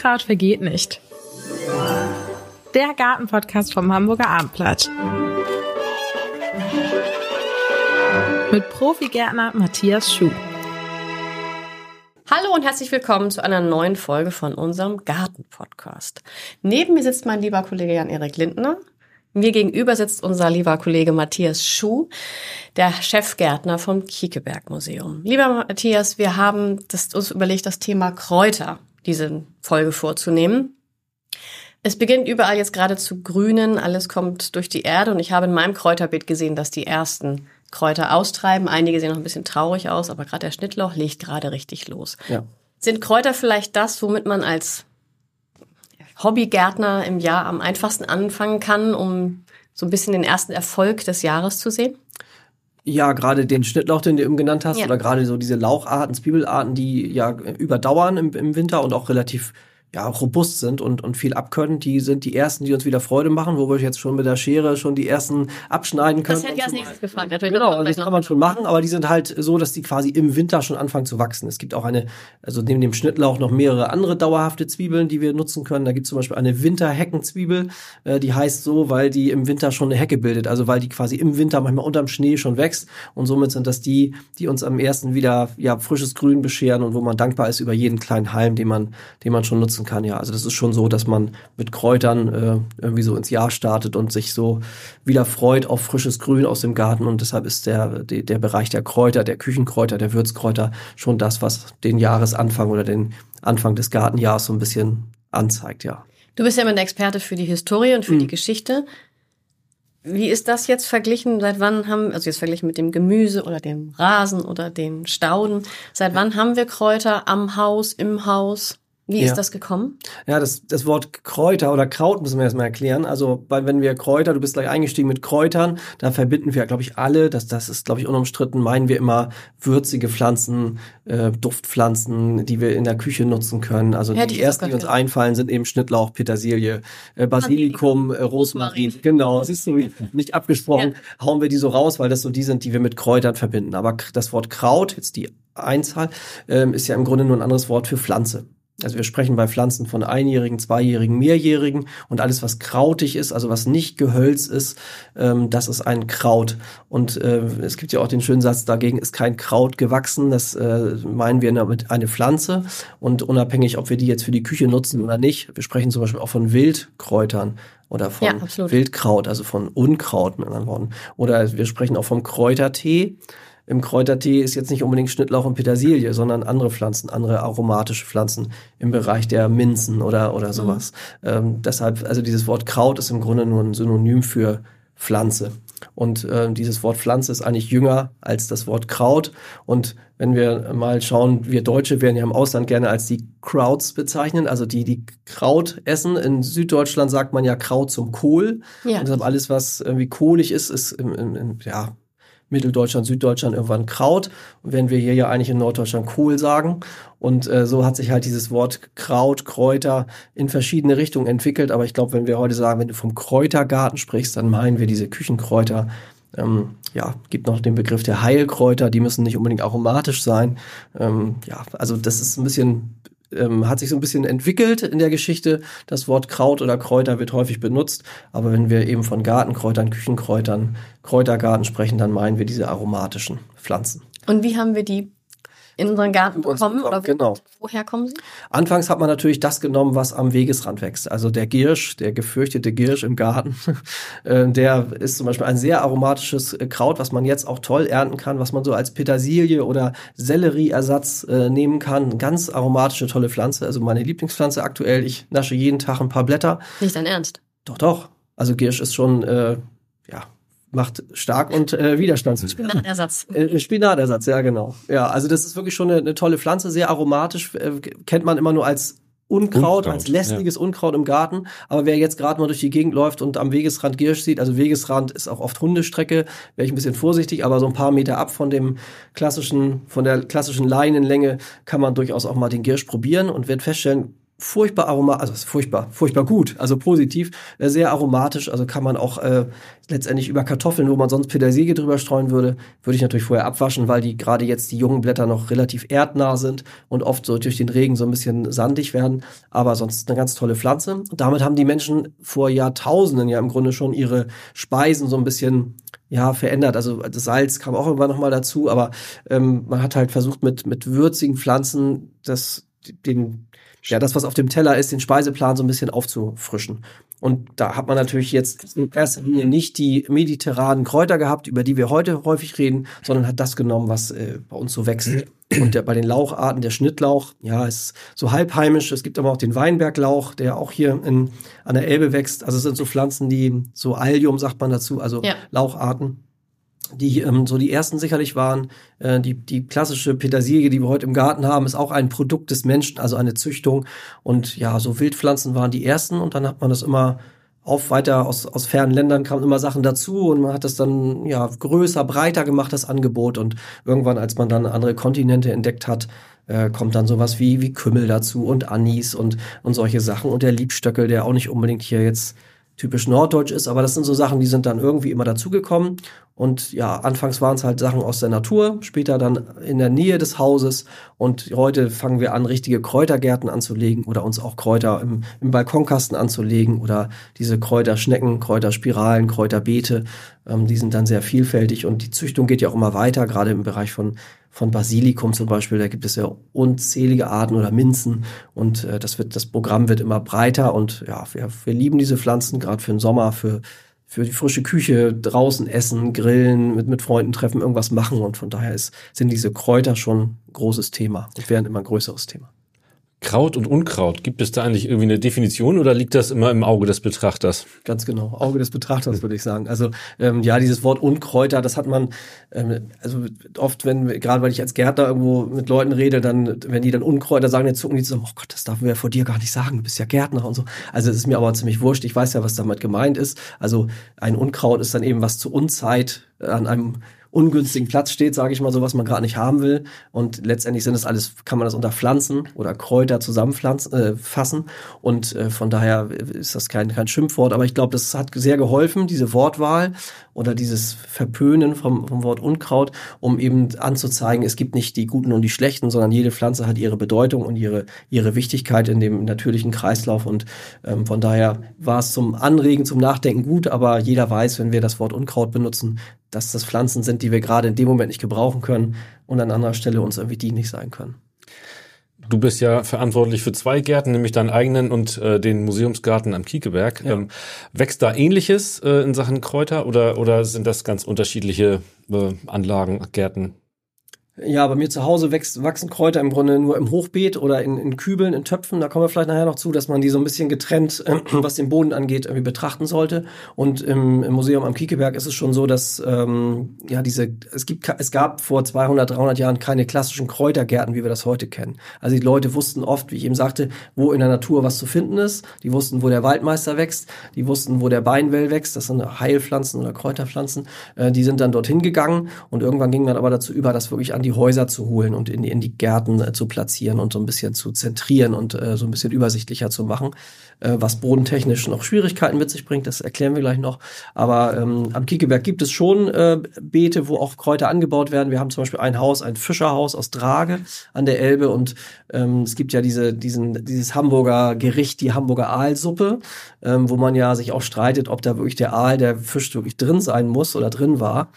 Unkraut vergeht nicht. Der Gartenpodcast vom Hamburger Abendblatt. Mit Profigärtner Matthias Schuh. Hallo und herzlich willkommen zu einer neuen Folge von unserem Gartenpodcast. Neben mir sitzt mein lieber Kollege Jan-Erik Lindner. Mir gegenüber sitzt unser lieber Kollege Matthias Schuh, der Chefgärtner vom Kiekeberg Museum. Lieber Matthias, wir haben das, uns überlegt, das Thema Kräuter diese Folge vorzunehmen. Es beginnt überall jetzt gerade zu grünen, alles kommt durch die Erde und ich habe in meinem Kräuterbeet gesehen, dass die ersten Kräuter austreiben. Einige sehen noch ein bisschen traurig aus, aber gerade der Schnittlauch legt gerade richtig los. Ja. Sind Kräuter vielleicht das, womit man als Hobbygärtner im Jahr am einfachsten anfangen kann, um so ein bisschen den ersten Erfolg des Jahres zu sehen? Ja, gerade den Schnittlauch, den du eben genannt hast, ja. oder gerade so diese Laucharten, Zwiebelarten, die ja überdauern im, im Winter und auch relativ ja, robust sind und, und viel abkönnen, die sind die ersten, die uns wieder Freude machen, wo wir jetzt schon mit der Schere schon die ersten abschneiden können. Das hätte ich als nächstes gefragt. Natürlich genau, also das kann man schon machen, aber die sind halt so, dass die quasi im Winter schon anfangen zu wachsen. Es gibt auch eine, also neben dem Schnittlauch noch mehrere andere dauerhafte Zwiebeln, die wir nutzen können. Da gibt es zum Beispiel eine Winterheckenzwiebel, äh, die heißt so, weil die im Winter schon eine Hecke bildet, also weil die quasi im Winter manchmal unterm Schnee schon wächst und somit sind das die, die uns am ersten wieder ja frisches Grün bescheren und wo man dankbar ist über jeden kleinen Halm, den man, den man schon nutzen kann. Ja, also das ist schon so, dass man mit Kräutern äh, irgendwie so ins Jahr startet und sich so wieder freut auf frisches Grün aus dem Garten. Und deshalb ist der, der, der Bereich der Kräuter, der Küchenkräuter, der Würzkräuter schon das, was den Jahresanfang oder den Anfang des Gartenjahres so ein bisschen anzeigt, ja. Du bist ja immer ein Experte für die Historie und für mhm. die Geschichte. Wie ist das jetzt verglichen? Seit wann haben, also jetzt verglichen mit dem Gemüse oder dem Rasen oder den Stauden, seit wann haben wir Kräuter am Haus, im Haus? Wie ja. ist das gekommen? Ja, das, das Wort Kräuter oder Kraut müssen wir erstmal erklären. Also, weil wenn wir Kräuter, du bist gleich eingestiegen mit Kräutern, da verbinden wir, glaube ich, alle, das, das ist, glaube ich, unumstritten, meinen wir immer würzige Pflanzen, äh, Duftpflanzen, die wir in der Küche nutzen können. Also Hätte die ersten, die uns einfallen, sind eben Schnittlauch, Petersilie, äh, Basilikum, äh, Rosmarin. Genau, siehst du, nicht abgesprochen, ja. hauen wir die so raus, weil das so die sind, die wir mit Kräutern verbinden. Aber das Wort Kraut, jetzt die Einzahl, äh, ist ja im Grunde nur ein anderes Wort für Pflanze. Also wir sprechen bei Pflanzen von einjährigen, zweijährigen, mehrjährigen und alles, was krautig ist, also was nicht Gehölz ist, ähm, das ist ein Kraut. Und äh, es gibt ja auch den schönen Satz, dagegen ist kein Kraut gewachsen. Das äh, meinen wir damit eine Pflanze. Und unabhängig, ob wir die jetzt für die Küche nutzen oder nicht, wir sprechen zum Beispiel auch von Wildkräutern oder von ja, Wildkraut, also von Unkraut mit anderen Worten. Oder wir sprechen auch vom Kräutertee im Kräutertee ist jetzt nicht unbedingt Schnittlauch und Petersilie, sondern andere Pflanzen, andere aromatische Pflanzen im Bereich der Minzen oder, oder mhm. sowas. Mhm. Ähm, deshalb, also dieses Wort Kraut ist im Grunde nur ein Synonym für Pflanze. Und äh, dieses Wort Pflanze ist eigentlich jünger als das Wort Kraut. Und wenn wir mal schauen, wir Deutsche werden ja im Ausland gerne als die Krauts bezeichnen, also die, die Kraut essen. In Süddeutschland sagt man ja Kraut zum Kohl. Ja. Und deshalb alles, was irgendwie kohlig ist, ist im, im, im ja, Mitteldeutschland, Süddeutschland irgendwann Kraut. Während wir hier ja eigentlich in Norddeutschland Kohl sagen. Und äh, so hat sich halt dieses Wort Kraut, Kräuter in verschiedene Richtungen entwickelt. Aber ich glaube, wenn wir heute sagen, wenn du vom Kräutergarten sprichst, dann meinen wir diese Küchenkräuter. Ähm, ja, gibt noch den Begriff der Heilkräuter, die müssen nicht unbedingt aromatisch sein. Ähm, ja, also das ist ein bisschen ähm, hat sich so ein bisschen entwickelt in der Geschichte. Das Wort Kraut oder Kräuter wird häufig benutzt, aber wenn wir eben von Gartenkräutern, Küchenkräutern, Kräutergarten sprechen, dann meinen wir diese aromatischen Pflanzen. Und wie haben wir die in unseren Garten bekommen? Oder genau. woher kommen sie? Anfangs hat man natürlich das genommen, was am Wegesrand wächst. Also der Giersch, der gefürchtete Giersch im Garten, äh, der ist zum Beispiel ein sehr aromatisches äh, Kraut, was man jetzt auch toll ernten kann, was man so als Petersilie oder Sellerieersatz äh, nehmen kann. Ganz aromatische, tolle Pflanze. Also meine Lieblingspflanze aktuell. Ich nasche jeden Tag ein paar Blätter. Nicht dein Ernst? Doch, doch. Also Giersch ist schon, äh, ja, macht stark und äh, widerstandsfähig. Spinatersatz. Äh, Spinatersatz, ja genau. Ja, also das ist wirklich schon eine, eine tolle Pflanze, sehr aromatisch, äh, kennt man immer nur als Unkraut, Unkraut als lästiges ja. Unkraut im Garten. Aber wer jetzt gerade mal durch die Gegend läuft und am Wegesrand Giersch sieht, also Wegesrand ist auch oft Hundestrecke, wäre ich ein bisschen vorsichtig, aber so ein paar Meter ab von dem klassischen, von der klassischen Leinenlänge kann man durchaus auch mal den Giersch probieren und wird feststellen, furchtbar aromatisch, also furchtbar, furchtbar gut, also positiv, äh, sehr aromatisch, also kann man auch äh, letztendlich über Kartoffeln, wo man sonst Petersilie drüber streuen würde, würde ich natürlich vorher abwaschen, weil die gerade jetzt die jungen Blätter noch relativ erdnah sind und oft so durch den Regen so ein bisschen sandig werden, aber sonst eine ganz tolle Pflanze. Damit haben die Menschen vor Jahrtausenden ja im Grunde schon ihre Speisen so ein bisschen ja, verändert. Also das Salz kam auch irgendwann nochmal dazu, aber ähm, man hat halt versucht mit, mit würzigen Pflanzen das, den, ja, das, was auf dem Teller ist, den Speiseplan so ein bisschen aufzufrischen. Und da hat man natürlich jetzt in erster Linie nicht die mediterranen Kräuter gehabt, über die wir heute häufig reden, sondern hat das genommen, was äh, bei uns so wächst. Und der, bei den Laucharten, der Schnittlauch, ja, ist so halbheimisch. Es gibt aber auch den Weinberglauch, der auch hier in, an der Elbe wächst. Also es sind so Pflanzen, die so Allium sagt man dazu, also ja. Laucharten die ähm, so die ersten sicherlich waren. Äh, die, die klassische Petersilie, die wir heute im Garten haben, ist auch ein Produkt des Menschen, also eine Züchtung. Und ja, so Wildpflanzen waren die ersten und dann hat man das immer auf weiter aus, aus fernen Ländern kamen immer Sachen dazu und man hat das dann ja größer, breiter gemacht, das Angebot. Und irgendwann, als man dann andere Kontinente entdeckt hat, äh, kommt dann sowas wie, wie Kümmel dazu und Anis und, und solche Sachen. Und der Liebstöckel, der auch nicht unbedingt hier jetzt typisch norddeutsch ist, aber das sind so Sachen, die sind dann irgendwie immer dazugekommen. Und ja, anfangs waren es halt Sachen aus der Natur, später dann in der Nähe des Hauses. Und heute fangen wir an, richtige Kräutergärten anzulegen oder uns auch Kräuter im, im Balkonkasten anzulegen oder diese Kräuterschnecken, Kräuterspiralen, Kräuterbeete. Ähm, die sind dann sehr vielfältig und die Züchtung geht ja auch immer weiter, gerade im Bereich von von Basilikum zum Beispiel, da gibt es ja unzählige Arten oder Minzen und äh, das wird, das Programm wird immer breiter und ja, wir, wir lieben diese Pflanzen, gerade für den Sommer, für, für die frische Küche, draußen essen, grillen, mit, mit Freunden treffen, irgendwas machen und von daher ist, sind diese Kräuter schon ein großes Thema und werden immer ein größeres Thema. Kraut und Unkraut, gibt es da eigentlich irgendwie eine Definition oder liegt das immer im Auge des Betrachters? Ganz genau, Auge des Betrachters würde ich sagen. Also ähm, ja, dieses Wort Unkräuter, das hat man, ähm, also oft, wenn, gerade weil ich als Gärtner irgendwo mit Leuten rede, dann, wenn die dann Unkräuter sagen, dann zucken die so, oh Gott, das darf man ja vor dir gar nicht sagen, du bist ja Gärtner und so. Also es ist mir aber ziemlich wurscht, ich weiß ja, was damit gemeint ist. Also ein Unkraut ist dann eben was zu Unzeit an einem ungünstigen Platz steht, sage ich mal so, was man gerade nicht haben will. Und letztendlich sind das alles, kann man das unter Pflanzen oder Kräuter zusammenfassen. Äh, fassen. und äh, von daher ist das kein, kein Schimpfwort. Aber ich glaube, das hat sehr geholfen, diese Wortwahl oder dieses Verpönen vom, vom Wort Unkraut, um eben anzuzeigen, es gibt nicht die Guten und die Schlechten, sondern jede Pflanze hat ihre Bedeutung und ihre, ihre Wichtigkeit in dem natürlichen Kreislauf. Und ähm, von daher war es zum Anregen, zum Nachdenken gut, aber jeder weiß, wenn wir das Wort Unkraut benutzen, dass das Pflanzen sind, die wir gerade in dem Moment nicht gebrauchen können und an anderer Stelle uns irgendwie dienlich sein können. Du bist ja verantwortlich für zwei Gärten, nämlich deinen eigenen und äh, den Museumsgarten am Kiekeberg. Ja. Ähm, wächst da Ähnliches äh, in Sachen Kräuter oder, oder sind das ganz unterschiedliche äh, Anlagen, Gärten? Ja, bei mir zu Hause wächst, wachsen Kräuter im Grunde nur im Hochbeet oder in, in Kübeln, in Töpfen. Da kommen wir vielleicht nachher noch zu, dass man die so ein bisschen getrennt, äh, was den Boden angeht, irgendwie betrachten sollte. Und im, im Museum am Kiekeberg ist es schon so, dass ähm, ja diese es gibt es gab vor 200, 300 Jahren keine klassischen Kräutergärten, wie wir das heute kennen. Also die Leute wussten oft, wie ich eben sagte, wo in der Natur was zu finden ist. Die wussten, wo der Waldmeister wächst. Die wussten, wo der Beinwell wächst. Das sind Heilpflanzen oder Kräuterpflanzen. Äh, die sind dann dorthin gegangen und irgendwann ging man aber dazu über, das wirklich an die die Häuser zu holen und in, in die Gärten äh, zu platzieren und so ein bisschen zu zentrieren und äh, so ein bisschen übersichtlicher zu machen, äh, was bodentechnisch noch Schwierigkeiten mit sich bringt, das erklären wir gleich noch. Aber ähm, am Kiekeberg gibt es schon äh, Beete, wo auch Kräuter angebaut werden. Wir haben zum Beispiel ein Haus, ein Fischerhaus aus Drage an der Elbe und ähm, es gibt ja diese, diesen, dieses Hamburger Gericht, die Hamburger Aalsuppe, ähm, wo man ja sich auch streitet, ob da wirklich der Aal, der Fisch wirklich drin sein muss oder drin war.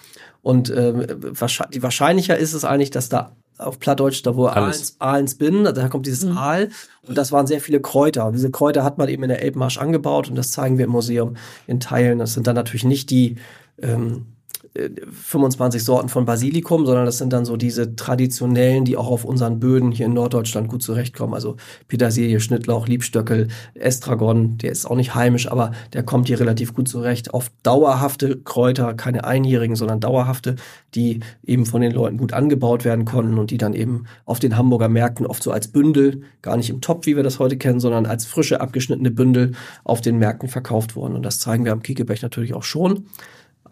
Und äh, wahrscheinlich, wahrscheinlicher ist es eigentlich, dass da auf Plattdeutsch, da wo Ahlens, Ahlens bin, da kommt dieses mhm. Aal und das waren sehr viele Kräuter. Und diese Kräuter hat man eben in der Elbmarsch angebaut und das zeigen wir im Museum in Teilen. Das sind dann natürlich nicht die ähm, 25 Sorten von Basilikum, sondern das sind dann so diese traditionellen, die auch auf unseren Böden hier in Norddeutschland gut zurechtkommen. Also Petersilie, Schnittlauch, Liebstöckel, Estragon, der ist auch nicht heimisch, aber der kommt hier relativ gut zurecht. Oft dauerhafte Kräuter, keine einjährigen, sondern dauerhafte, die eben von den Leuten gut angebaut werden konnten und die dann eben auf den Hamburger Märkten oft so als Bündel, gar nicht im Topf, wie wir das heute kennen, sondern als frische abgeschnittene Bündel auf den Märkten verkauft wurden. Und das zeigen wir am Kiekebech natürlich auch schon.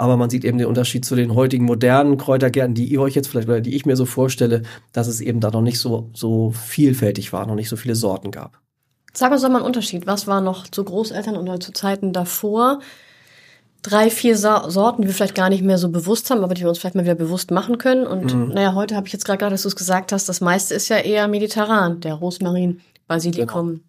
Aber man sieht eben den Unterschied zu den heutigen modernen Kräutergärten, die ihr euch jetzt vielleicht oder die ich mir so vorstelle, dass es eben da noch nicht so, so vielfältig war, noch nicht so viele Sorten gab. Sag uns doch mal einen Unterschied. Was war noch zu Großeltern oder zu Zeiten davor? Drei, vier Sa Sorten, die wir vielleicht gar nicht mehr so bewusst haben, aber die wir uns vielleicht mal wieder bewusst machen können. Und Mhm. naja, heute habe ich jetzt gerade gerade, dass du es gesagt hast, das meiste ist ja eher mediterran. Der Rosmarin, Basilikum.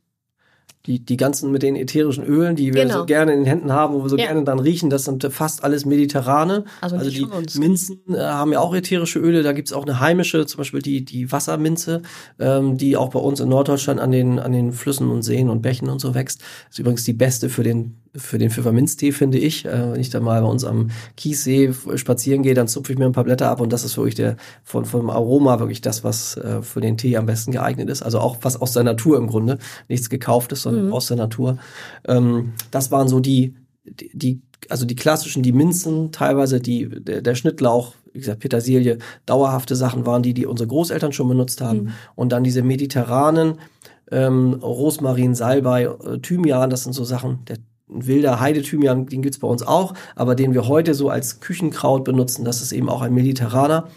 Die, die ganzen mit den ätherischen Ölen, die wir Genau. so gerne in den Händen haben, wo wir so Ja. gerne dann riechen, das sind fast alles mediterrane. Also nicht die. Minzen äh, haben ja auch ätherische Öle, da gibt's auch eine heimische, zum Beispiel die, die Wasserminze, ähm, die auch bei uns in Norddeutschland an den, an den Flüssen und Seen und Bächen und so wächst. ist übrigens die beste für den, für den Pfefferminztee, finde ich. Äh, wenn ich da mal bei uns am Kiessee spazieren gehe, dann zupfe ich mir ein paar Blätter ab und das ist wirklich der, von, vom Aroma wirklich das, was äh, für den Tee am besten geeignet ist. Also auch was aus der Natur im Grunde. Nichts gekauftes, sondern Mhm. aus der Natur. Ähm, das waren so die, die, die, also die klassischen, die Minzen, teilweise die, der, der Schnittlauch, wie gesagt, Petersilie, dauerhafte Sachen waren die, die unsere Großeltern schon benutzt haben. Mhm. Und dann diese mediterranen, ähm, Rosmarin, Salbei, äh, Thymian, das sind so Sachen, der wilder Heidethymian, den gibt's bei uns auch, aber den wir heute so als Küchenkraut benutzen, das ist eben auch ein mediterraner.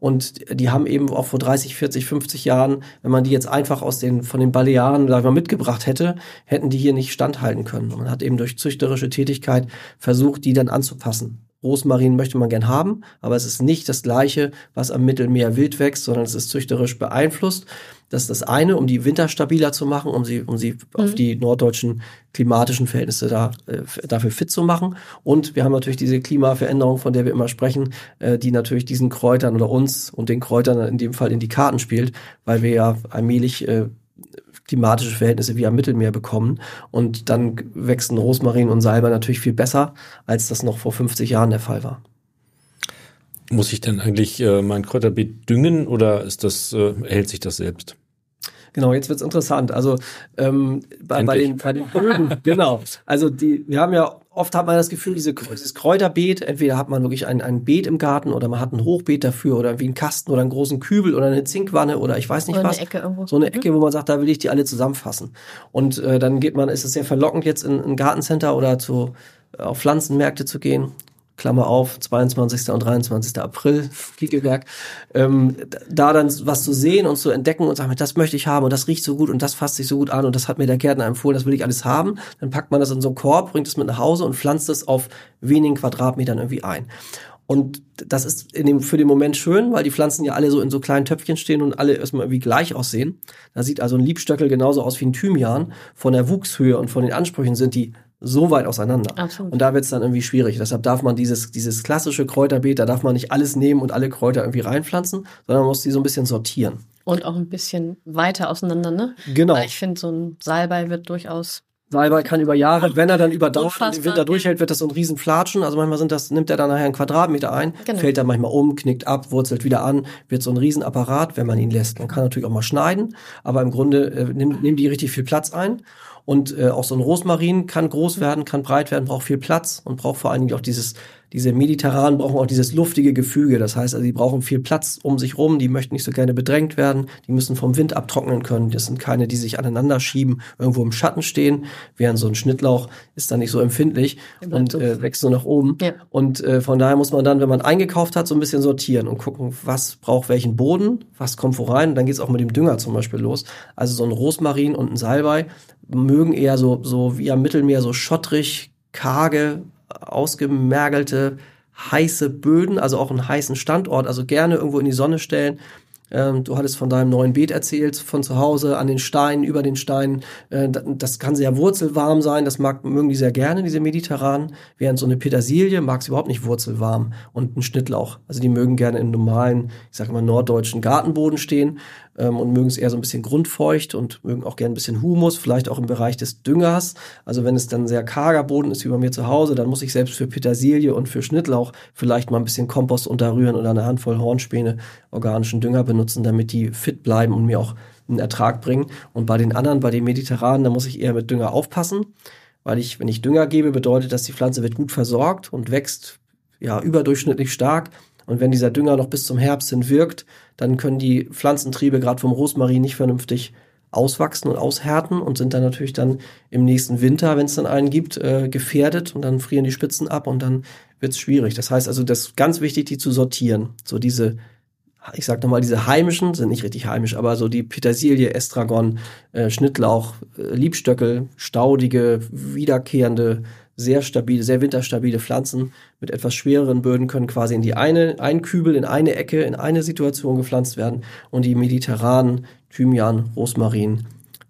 Und die haben eben auch vor 30, 40, 50 Jahren, wenn man die jetzt einfach aus den, von den Balearen, sag ich mal, mitgebracht hätte, hätten die hier nicht standhalten können. Und man hat eben durch züchterische Tätigkeit versucht, die dann anzupassen. Rosmarin möchte man gern haben, aber es ist nicht das gleiche, was am Mittelmeer wild wächst, sondern es ist züchterisch beeinflusst. Das ist das eine, um die Winter stabiler zu machen, um sie, um sie auf die norddeutschen klimatischen Verhältnisse da, äh, dafür fit zu machen. Und wir haben natürlich diese Klimaveränderung, von der wir immer sprechen, äh, die natürlich diesen Kräutern oder uns und den Kräutern in dem Fall in die Karten spielt, weil wir ja allmählich äh, klimatische Verhältnisse wie am Mittelmeer bekommen. Und dann wachsen Rosmarin und Salbei natürlich viel besser, als das noch vor 50 Jahren der Fall war. Muss ich denn eigentlich äh, mein Kräuterbeet düngen oder ist das, äh, erhält sich das selbst? Genau, jetzt wird's interessant. Also ähm, bei, bei, den, bei den Böden, genau. Also die, wir haben ja oft hat man das Gefühl, diese, dieses Kräuterbeet, entweder hat man wirklich ein, ein Beet im Garten oder man hat ein Hochbeet dafür oder wie einen Kasten oder einen großen Kübel oder eine Zinkwanne oder ich weiß nicht Oder eine was. Ecke irgendwo. So eine Ecke, wo man sagt, da will ich die alle zusammenfassen. Und äh, dann geht man, ist es sehr verlockend, jetzt in ein Gartencenter oder zu, äh, auf Pflanzenmärkte zu gehen. Klammer auf, 22. und 23. April, Kiekelberg, ähm, da dann was zu sehen und zu entdecken und sagen, das möchte ich haben und das riecht so gut und das fasst sich so gut an und das hat mir der Gärtner empfohlen, das will ich alles haben. Dann packt man das in so einen Korb, bringt es mit nach Hause und pflanzt es auf wenigen Quadratmetern irgendwie ein. Und das ist in dem, für den Moment schön, weil die Pflanzen ja alle so in so kleinen Töpfchen stehen und alle erstmal irgendwie gleich aussehen. Da sieht also ein Liebstöckel genauso aus wie ein Thymian. Von der Wuchshöhe und von den Ansprüchen sind die so weit auseinander. Absolut. Und da wird es dann irgendwie schwierig. Deshalb darf man dieses, dieses klassische Kräuterbeet, da darf man nicht alles nehmen und alle Kräuter irgendwie reinpflanzen, sondern man muss die so ein bisschen sortieren. Und auch ein bisschen weiter auseinander, ne? Genau. Weil ich finde, so ein Salbei wird durchaus. Salbei kann über Jahre, wenn er dann überdauert und den Winter durchhält, wird das so ein riesen Flatschen. Also manchmal sind das, nimmt er dann nachher einen Quadratmeter ein, Genau. fällt dann manchmal um, knickt ab, wurzelt wieder an, wird so ein Riesenapparat, wenn man ihn lässt. Man kann natürlich auch mal schneiden, aber im Grunde äh, nimmt, nimmt die richtig viel Platz ein. Und äh, auch so ein Rosmarin kann groß werden, kann breit werden, braucht viel Platz und braucht vor allen Dingen auch dieses, diese mediterranen brauchen auch dieses luftige Gefüge. Das heißt, also die brauchen viel Platz um sich rum, die möchten nicht so gerne bedrängt werden, die müssen vom Wind abtrocknen können. Das sind keine, die sich aneinander schieben, irgendwo im Schatten stehen, während so ein Schnittlauch ist dann nicht so empfindlich und so. äh, wächst nur nach oben. Ja. Und äh, von daher muss man dann, wenn man eingekauft hat, so ein bisschen sortieren und gucken, was braucht welchen Boden, was kommt wo rein. Und dann geht's auch mit dem Dünger zum Beispiel los. Also so ein Rosmarin und ein Salbei mögen eher so, so wie am Mittelmeer, so schottrig, karge, ausgemergelte, heiße Böden, also auch einen heißen Standort, also gerne irgendwo in die Sonne stellen. Ähm, du hattest von deinem neuen Beet erzählt, von zu Hause an den Steinen, über den Steinen. Äh, da- das kann sehr wurzelwarm sein, das mag, mögen die sehr gerne, diese mediterranen. Während so eine Petersilie mag es überhaupt nicht wurzelwarm und ein Schnittlauch. Also die mögen gerne im normalen, ich sage mal, norddeutschen Gartenboden stehen ähm, und mögen es eher so ein bisschen grundfeucht und mögen auch gerne ein bisschen Humus, vielleicht auch im Bereich des Düngers. Also wenn es dann sehr karger Boden ist wie bei mir zu Hause, dann muss ich selbst für Petersilie und für Schnittlauch vielleicht mal ein bisschen Kompost unterrühren oder eine Handvoll Hornspäne organischen Dünger benutzen, damit die fit bleiben und mir auch einen Ertrag bringen. Und bei den anderen, bei den Mediterranen, da muss ich eher mit Dünger aufpassen, weil ich, wenn ich Dünger gebe, bedeutet, dass die Pflanze wird gut versorgt und wächst ja überdurchschnittlich stark. Und wenn dieser Dünger noch bis zum Herbst hin wirkt, dann können die Pflanzentriebe gerade vom Rosmarin nicht vernünftig auswachsen und aushärten und sind dann natürlich dann im nächsten Winter, wenn es dann einen gibt, äh, gefährdet und dann frieren die Spitzen ab und dann wird es schwierig. Das heißt also, das ist ganz wichtig, die zu sortieren. So diese ich sag nochmal, diese heimischen, sind nicht richtig heimisch, aber so die Petersilie, Estragon, äh, Schnittlauch, äh, Liebstöckel, staudige, wiederkehrende, sehr stabile, sehr winterstabile Pflanzen mit etwas schwereren Böden können quasi in die eine, ein Kübel, in eine Ecke, in eine Situation gepflanzt werden und die mediterranen Thymian, Rosmarin,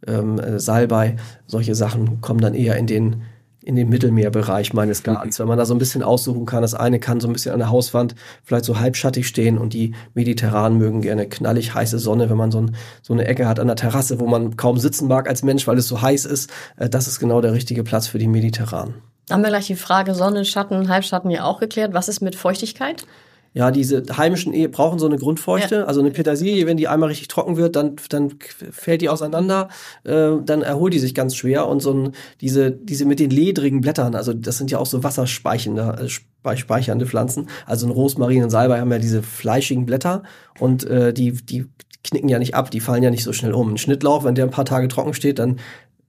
ähm, äh, Salbei, solche Sachen kommen dann eher in den in den Mittelmeerbereich meines Gartens. Wenn man da so ein bisschen aussuchen kann, das eine kann so ein bisschen an der Hauswand vielleicht so halbschattig stehen und die Mediterranen mögen gerne knallig heiße Sonne, wenn man so, ein, so eine Ecke hat an der Terrasse, wo man kaum sitzen mag als Mensch, weil es so heiß ist. Äh, das ist genau der richtige Platz für die Mediterranen. Haben wir gleich die Frage Sonne, Schatten, Halbschatten ja auch geklärt. Was ist mit Feuchtigkeit? Ja, diese heimischen Ehe brauchen so eine Grundfeuchte. Ja. Also eine Petersilie, wenn die einmal richtig trocken wird, dann, dann fällt die auseinander, äh, dann erholt die sich ganz schwer. Und so ein, diese, diese mit den ledrigen Blättern, also das sind ja auch so wasserspeichernde äh, speichernde Pflanzen. Also ein Rosmarin und Salbei haben ja diese fleischigen Blätter und äh, die, die knicken ja nicht ab, die fallen ja nicht so schnell um. Ein Schnittlauch, wenn der ein paar Tage trocken steht, dann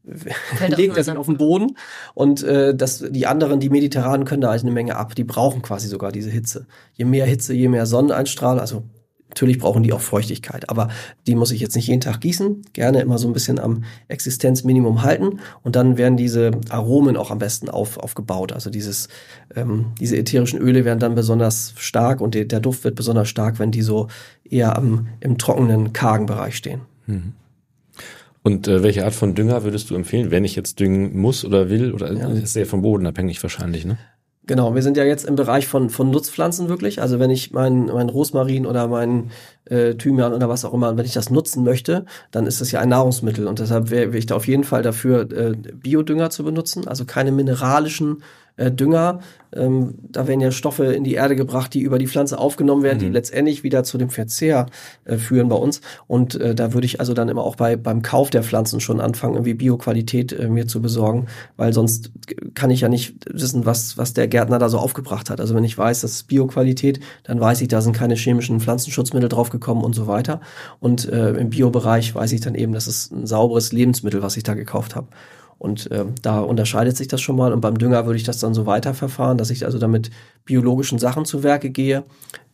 legt er sich auf den Boden und äh, das, die anderen, die Mediterranen, können da halt eine Menge ab. Die brauchen quasi sogar diese Hitze. Je mehr Hitze, je mehr Sonneneinstrahlung, also natürlich brauchen die auch Feuchtigkeit, aber die muss ich jetzt nicht jeden Tag gießen, gerne immer so ein bisschen am Existenzminimum halten und dann werden diese Aromen auch am besten auf, aufgebaut. Also dieses, ähm, diese ätherischen Öle werden dann besonders stark und der, der Duft wird besonders stark, wenn die so eher am, im trockenen, kargen Bereich stehen. Mhm. Und äh, welche Art von Dünger würdest du empfehlen, wenn ich jetzt düngen muss oder will? Oder ja. ist sehr vom Boden abhängig wahrscheinlich, ne? Genau, wir sind ja jetzt im Bereich von, von Nutzpflanzen wirklich. Also wenn ich mein, mein Rosmarin oder mein äh, Thymian oder was auch immer, wenn ich das nutzen möchte, dann ist das ja ein Nahrungsmittel. Und deshalb wäre wär ich da auf jeden Fall dafür, äh, Biodünger zu benutzen, also keine mineralischen äh, Dünger. Ähm, da werden ja Stoffe in die Erde gebracht, die über die Pflanze aufgenommen werden, mhm. die letztendlich wieder zu dem Verzehr äh, führen bei uns. Und äh, da würde ich also dann immer auch bei beim Kauf der Pflanzen schon anfangen, irgendwie Bioqualität äh, mir zu besorgen, weil sonst kann ich ja nicht wissen, was was der Gärtner da so aufgebracht hat. Also wenn ich weiß, das ist Bioqualität, dann weiß ich, da sind keine chemischen Pflanzenschutzmittel draufgekommen und so weiter. Und äh, im Biobereich weiß ich dann eben, das ist ein sauberes Lebensmittel, was ich da gekauft habe. Und äh, da unterscheidet sich das schon mal. Und beim Dünger würde ich das dann so weiterverfahren, dass ich also damit biologischen Sachen zu Werke gehe.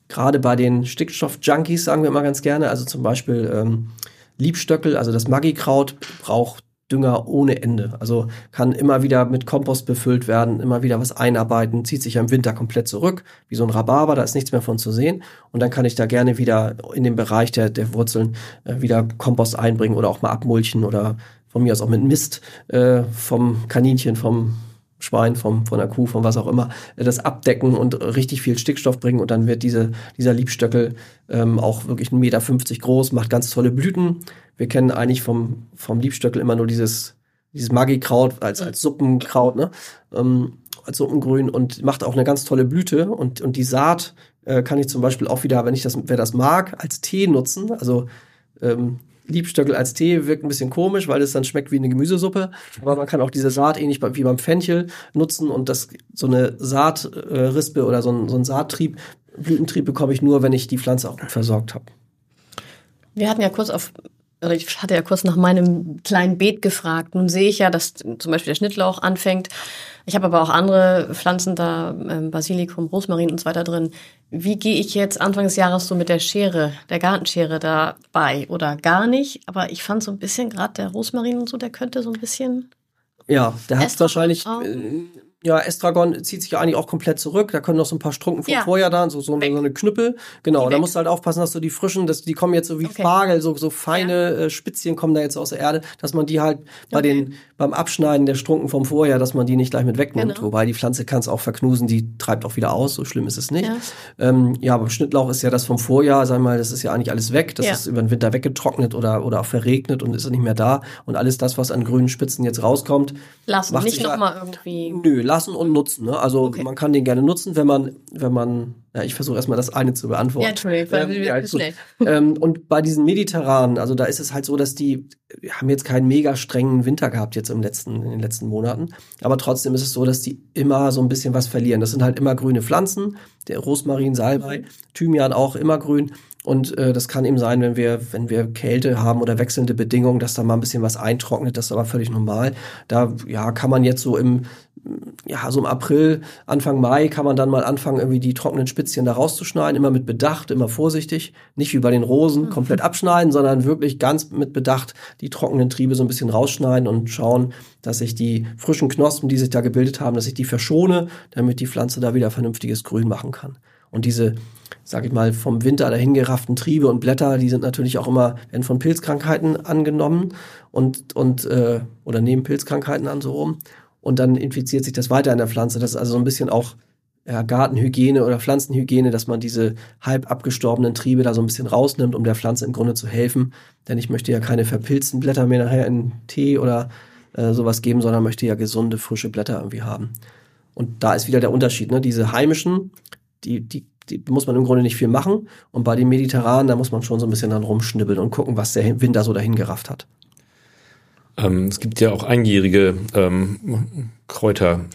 Gerade bei den Stickstoff-Junkies sagen wir immer ganz gerne, also zum Beispiel ähm, Liebstöckel, also das Maggi-Kraut braucht Dünger ohne Ende. Also kann immer wieder mit Kompost befüllt werden, immer wieder was einarbeiten, zieht sich im Winter komplett zurück, wie so ein Rhabarber, da ist nichts mehr von zu sehen. Und dann kann ich da gerne wieder in den Bereich der, der Wurzeln äh, wieder Kompost einbringen oder auch mal abmulchen oder von mir aus auch mit Mist äh, vom Kaninchen, vom Schwein, vom, von der Kuh, von was auch immer, äh, das abdecken und richtig viel Stickstoff bringen und dann wird diese, dieser Liebstöckel ähm, auch wirklich 1,50 Meter groß, macht ganz tolle Blüten. Wir kennen eigentlich vom, vom Liebstöckel immer nur dieses, dieses Maggi-Kraut als, als Suppenkraut, ne? Ähm, als Suppengrün und macht auch eine ganz tolle Blüte und, und die Saat äh, kann ich zum Beispiel auch wieder, wenn ich das, wer das mag, als Tee nutzen. Also ähm, Liebstöckel als Tee wirkt ein bisschen komisch, weil es dann schmeckt wie eine Gemüsesuppe. Aber man kann auch diese Saat ähnlich wie beim Fenchel nutzen und das so eine Saatrispe oder so ein, so ein Saattrieb, Blütentrieb bekomme ich nur, wenn ich die Pflanze auch gut versorgt habe. Wir hatten ja kurz auf oder ich hatte ja kurz nach meinem kleinen Beet gefragt. Nun sehe ich ja, dass zum Beispiel der Schnittlauch anfängt. Ich habe aber auch andere Pflanzen da, ähm, Basilikum, Rosmarin und so weiter drin. Wie gehe ich jetzt Anfang des Jahres so mit der Schere, der Gartenschere dabei? Oder gar nicht? Aber ich fand so ein bisschen, gerade der Rosmarin und so, der könnte so ein bisschen. Ja, der hat wahrscheinlich. Äh, ja, Estragon zieht sich ja eigentlich auch komplett zurück. Da können noch so ein paar Strunken vom ja. Vorjahr da, so, so, eine, so eine Knüppel. Genau, da musst du halt aufpassen, dass du die frischen, dass die kommen jetzt so wie okay. Spargel, so, so feine ja. äh, Spitzchen kommen da jetzt aus der Erde, dass man die halt bei okay. den, beim Abschneiden der Strunken vom Vorjahr, dass man die nicht gleich mit wegnimmt. Genau. Wobei die Pflanze kann es auch verknusen, die treibt auch wieder aus, so schlimm ist es nicht. Ja, ähm, ja aber Schnittlauch ist ja das vom Vorjahr, sag mal, das ist ja eigentlich alles weg. Das ja. ist über den Winter weggetrocknet oder, oder auch verregnet und ist nicht mehr da. Und alles das, was an grünen Spitzen jetzt rauskommt, lassen, nicht nochmal irgendwie. Nö, lassen und nutzen. Ne? Also okay. man kann den gerne nutzen, wenn man, wenn man, ja, ich versuche erstmal das eine zu beantworten. Ja, Entschuldigung, ähm, ja, schnell. ähm, und bei diesen mediterranen, also da ist es halt so, dass die wir haben jetzt keinen mega strengen Winter gehabt jetzt im letzten, in den letzten Monaten. Aber trotzdem ist es so, dass die immer so ein bisschen was verlieren. Das sind halt immer grüne Pflanzen, der Rosmarin, Salbei, Thymian auch immer grün. Und äh, das kann eben sein, wenn wir, wenn wir Kälte haben oder wechselnde Bedingungen, dass da mal ein bisschen was eintrocknet, das ist aber völlig normal. Da ja, kann man jetzt so im ja, so im April, Anfang Mai kann man dann mal anfangen, irgendwie die trockenen Spitzchen da rauszuschneiden, immer mit Bedacht, immer vorsichtig, nicht wie bei den Rosen Mhm. komplett abschneiden, sondern wirklich ganz mit Bedacht die trockenen Triebe so ein bisschen rausschneiden und schauen, dass ich die frischen Knospen, die sich da gebildet haben, dass ich die verschone, damit die Pflanze da wieder vernünftiges Grün machen kann. Und diese, sag ich mal, vom Winter dahingerafften Triebe und Blätter, die sind natürlich auch immer, werden von Pilzkrankheiten angenommen und, und äh, oder nehmen Pilzkrankheiten an so rum. Und dann infiziert sich das weiter in der Pflanze. Das ist also so ein bisschen auch ja, Gartenhygiene oder Pflanzenhygiene, dass man diese halb abgestorbenen Triebe da so ein bisschen rausnimmt, um der Pflanze im Grunde zu helfen. Denn ich möchte ja keine verpilzten Blätter mehr nachher in Tee oder äh, sowas geben, sondern möchte ja gesunde, frische Blätter irgendwie haben. Und da ist wieder der Unterschied. Ne? Diese heimischen, die, die, die muss man im Grunde nicht viel machen. Und bei den mediterranen, da muss man schon so ein bisschen dann rumschnibbeln und gucken, was der Winter so dahin gerafft hat. Ähm, es gibt ja auch einjährige ähm, Kräuter.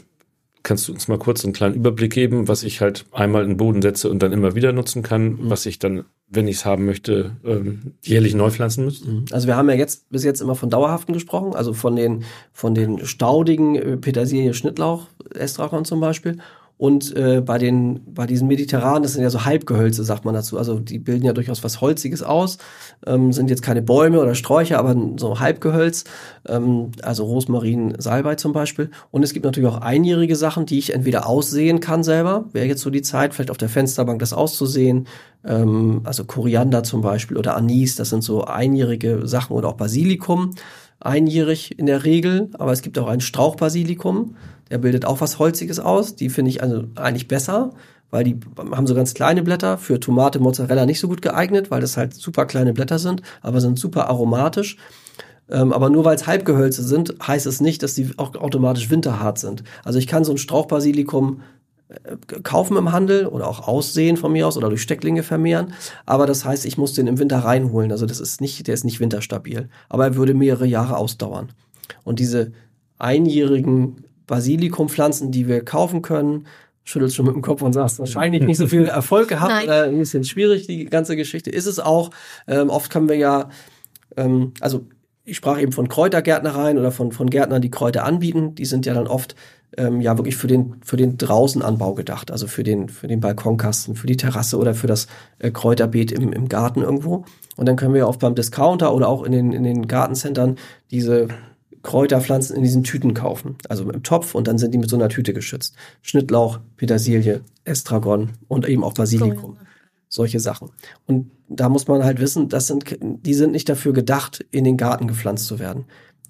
Kannst du uns mal kurz einen kleinen Überblick geben, was ich halt einmal in den Boden setze und dann immer wieder nutzen kann, was ich dann, wenn ich es haben möchte, ähm, jährlich neu pflanzen muss? Also wir haben ja jetzt bis jetzt immer von dauerhaften gesprochen, also von den von den staudigen äh, Petersilie, Schnittlauch, Estragon zum Beispiel. Und äh, bei den bei diesen mediterranen, das sind ja so Halbgehölze, sagt man dazu. Also die bilden ja durchaus was Holziges aus, ähm, sind jetzt keine Bäume oder Sträucher, aber so Halbgehölz, ähm, also Rosmarin, Salbei zum Beispiel. Und es gibt natürlich auch einjährige Sachen, die ich entweder aussehen kann selber, wäre jetzt so die Zeit, vielleicht auf der Fensterbank das auszusehen, ähm, also Koriander zum Beispiel oder Anis, das sind so einjährige Sachen. Oder auch Basilikum, einjährig in der Regel, aber es gibt auch ein Strauchbasilikum, der bildet auch was Holziges aus, die finde ich also eigentlich besser, weil die haben so ganz kleine Blätter, für Tomate, Mozzarella nicht so gut geeignet, weil das halt super kleine Blätter sind, aber sind super aromatisch. Ähm, aber nur weil es Halbgehölze sind, heißt es nicht, dass die auch automatisch winterhart sind. Also ich kann so ein Strauchbasilikum äh, kaufen im Handel oder auch aussehen von mir aus oder durch Stecklinge vermehren. Aber das heißt, ich muss den im Winter reinholen. Also das ist nicht, der ist nicht winterstabil. Aber er würde mehrere Jahre ausdauern. Und diese einjährigen Basilikumpflanzen, die wir kaufen können, schüttelst schon mit dem Kopf und sagst, wahrscheinlich nicht so viel Erfolg gehabt oder ein bisschen schwierig, die ganze Geschichte. Ist es auch. Ähm, oft können wir ja, ähm, also ich sprach eben von Kräutergärtnereien oder von, von Gärtnern, die Kräuter anbieten. Die sind ja dann oft ähm, ja wirklich für den, für den Draußenanbau gedacht, also für den, für den Balkonkasten, für die Terrasse oder für das äh, Kräuterbeet im, im Garten irgendwo. Und dann können wir oft beim Discounter oder auch in den, in den Gartencentern diese Kräuterpflanzen in diesen Tüten kaufen. Also im Topf und dann sind die mit so einer Tüte geschützt. Schnittlauch, Petersilie, Estragon und eben auch Basilikum. Solche Sachen. Und da muss man halt wissen, das sind, die sind nicht dafür gedacht, in den Garten gepflanzt zu werden.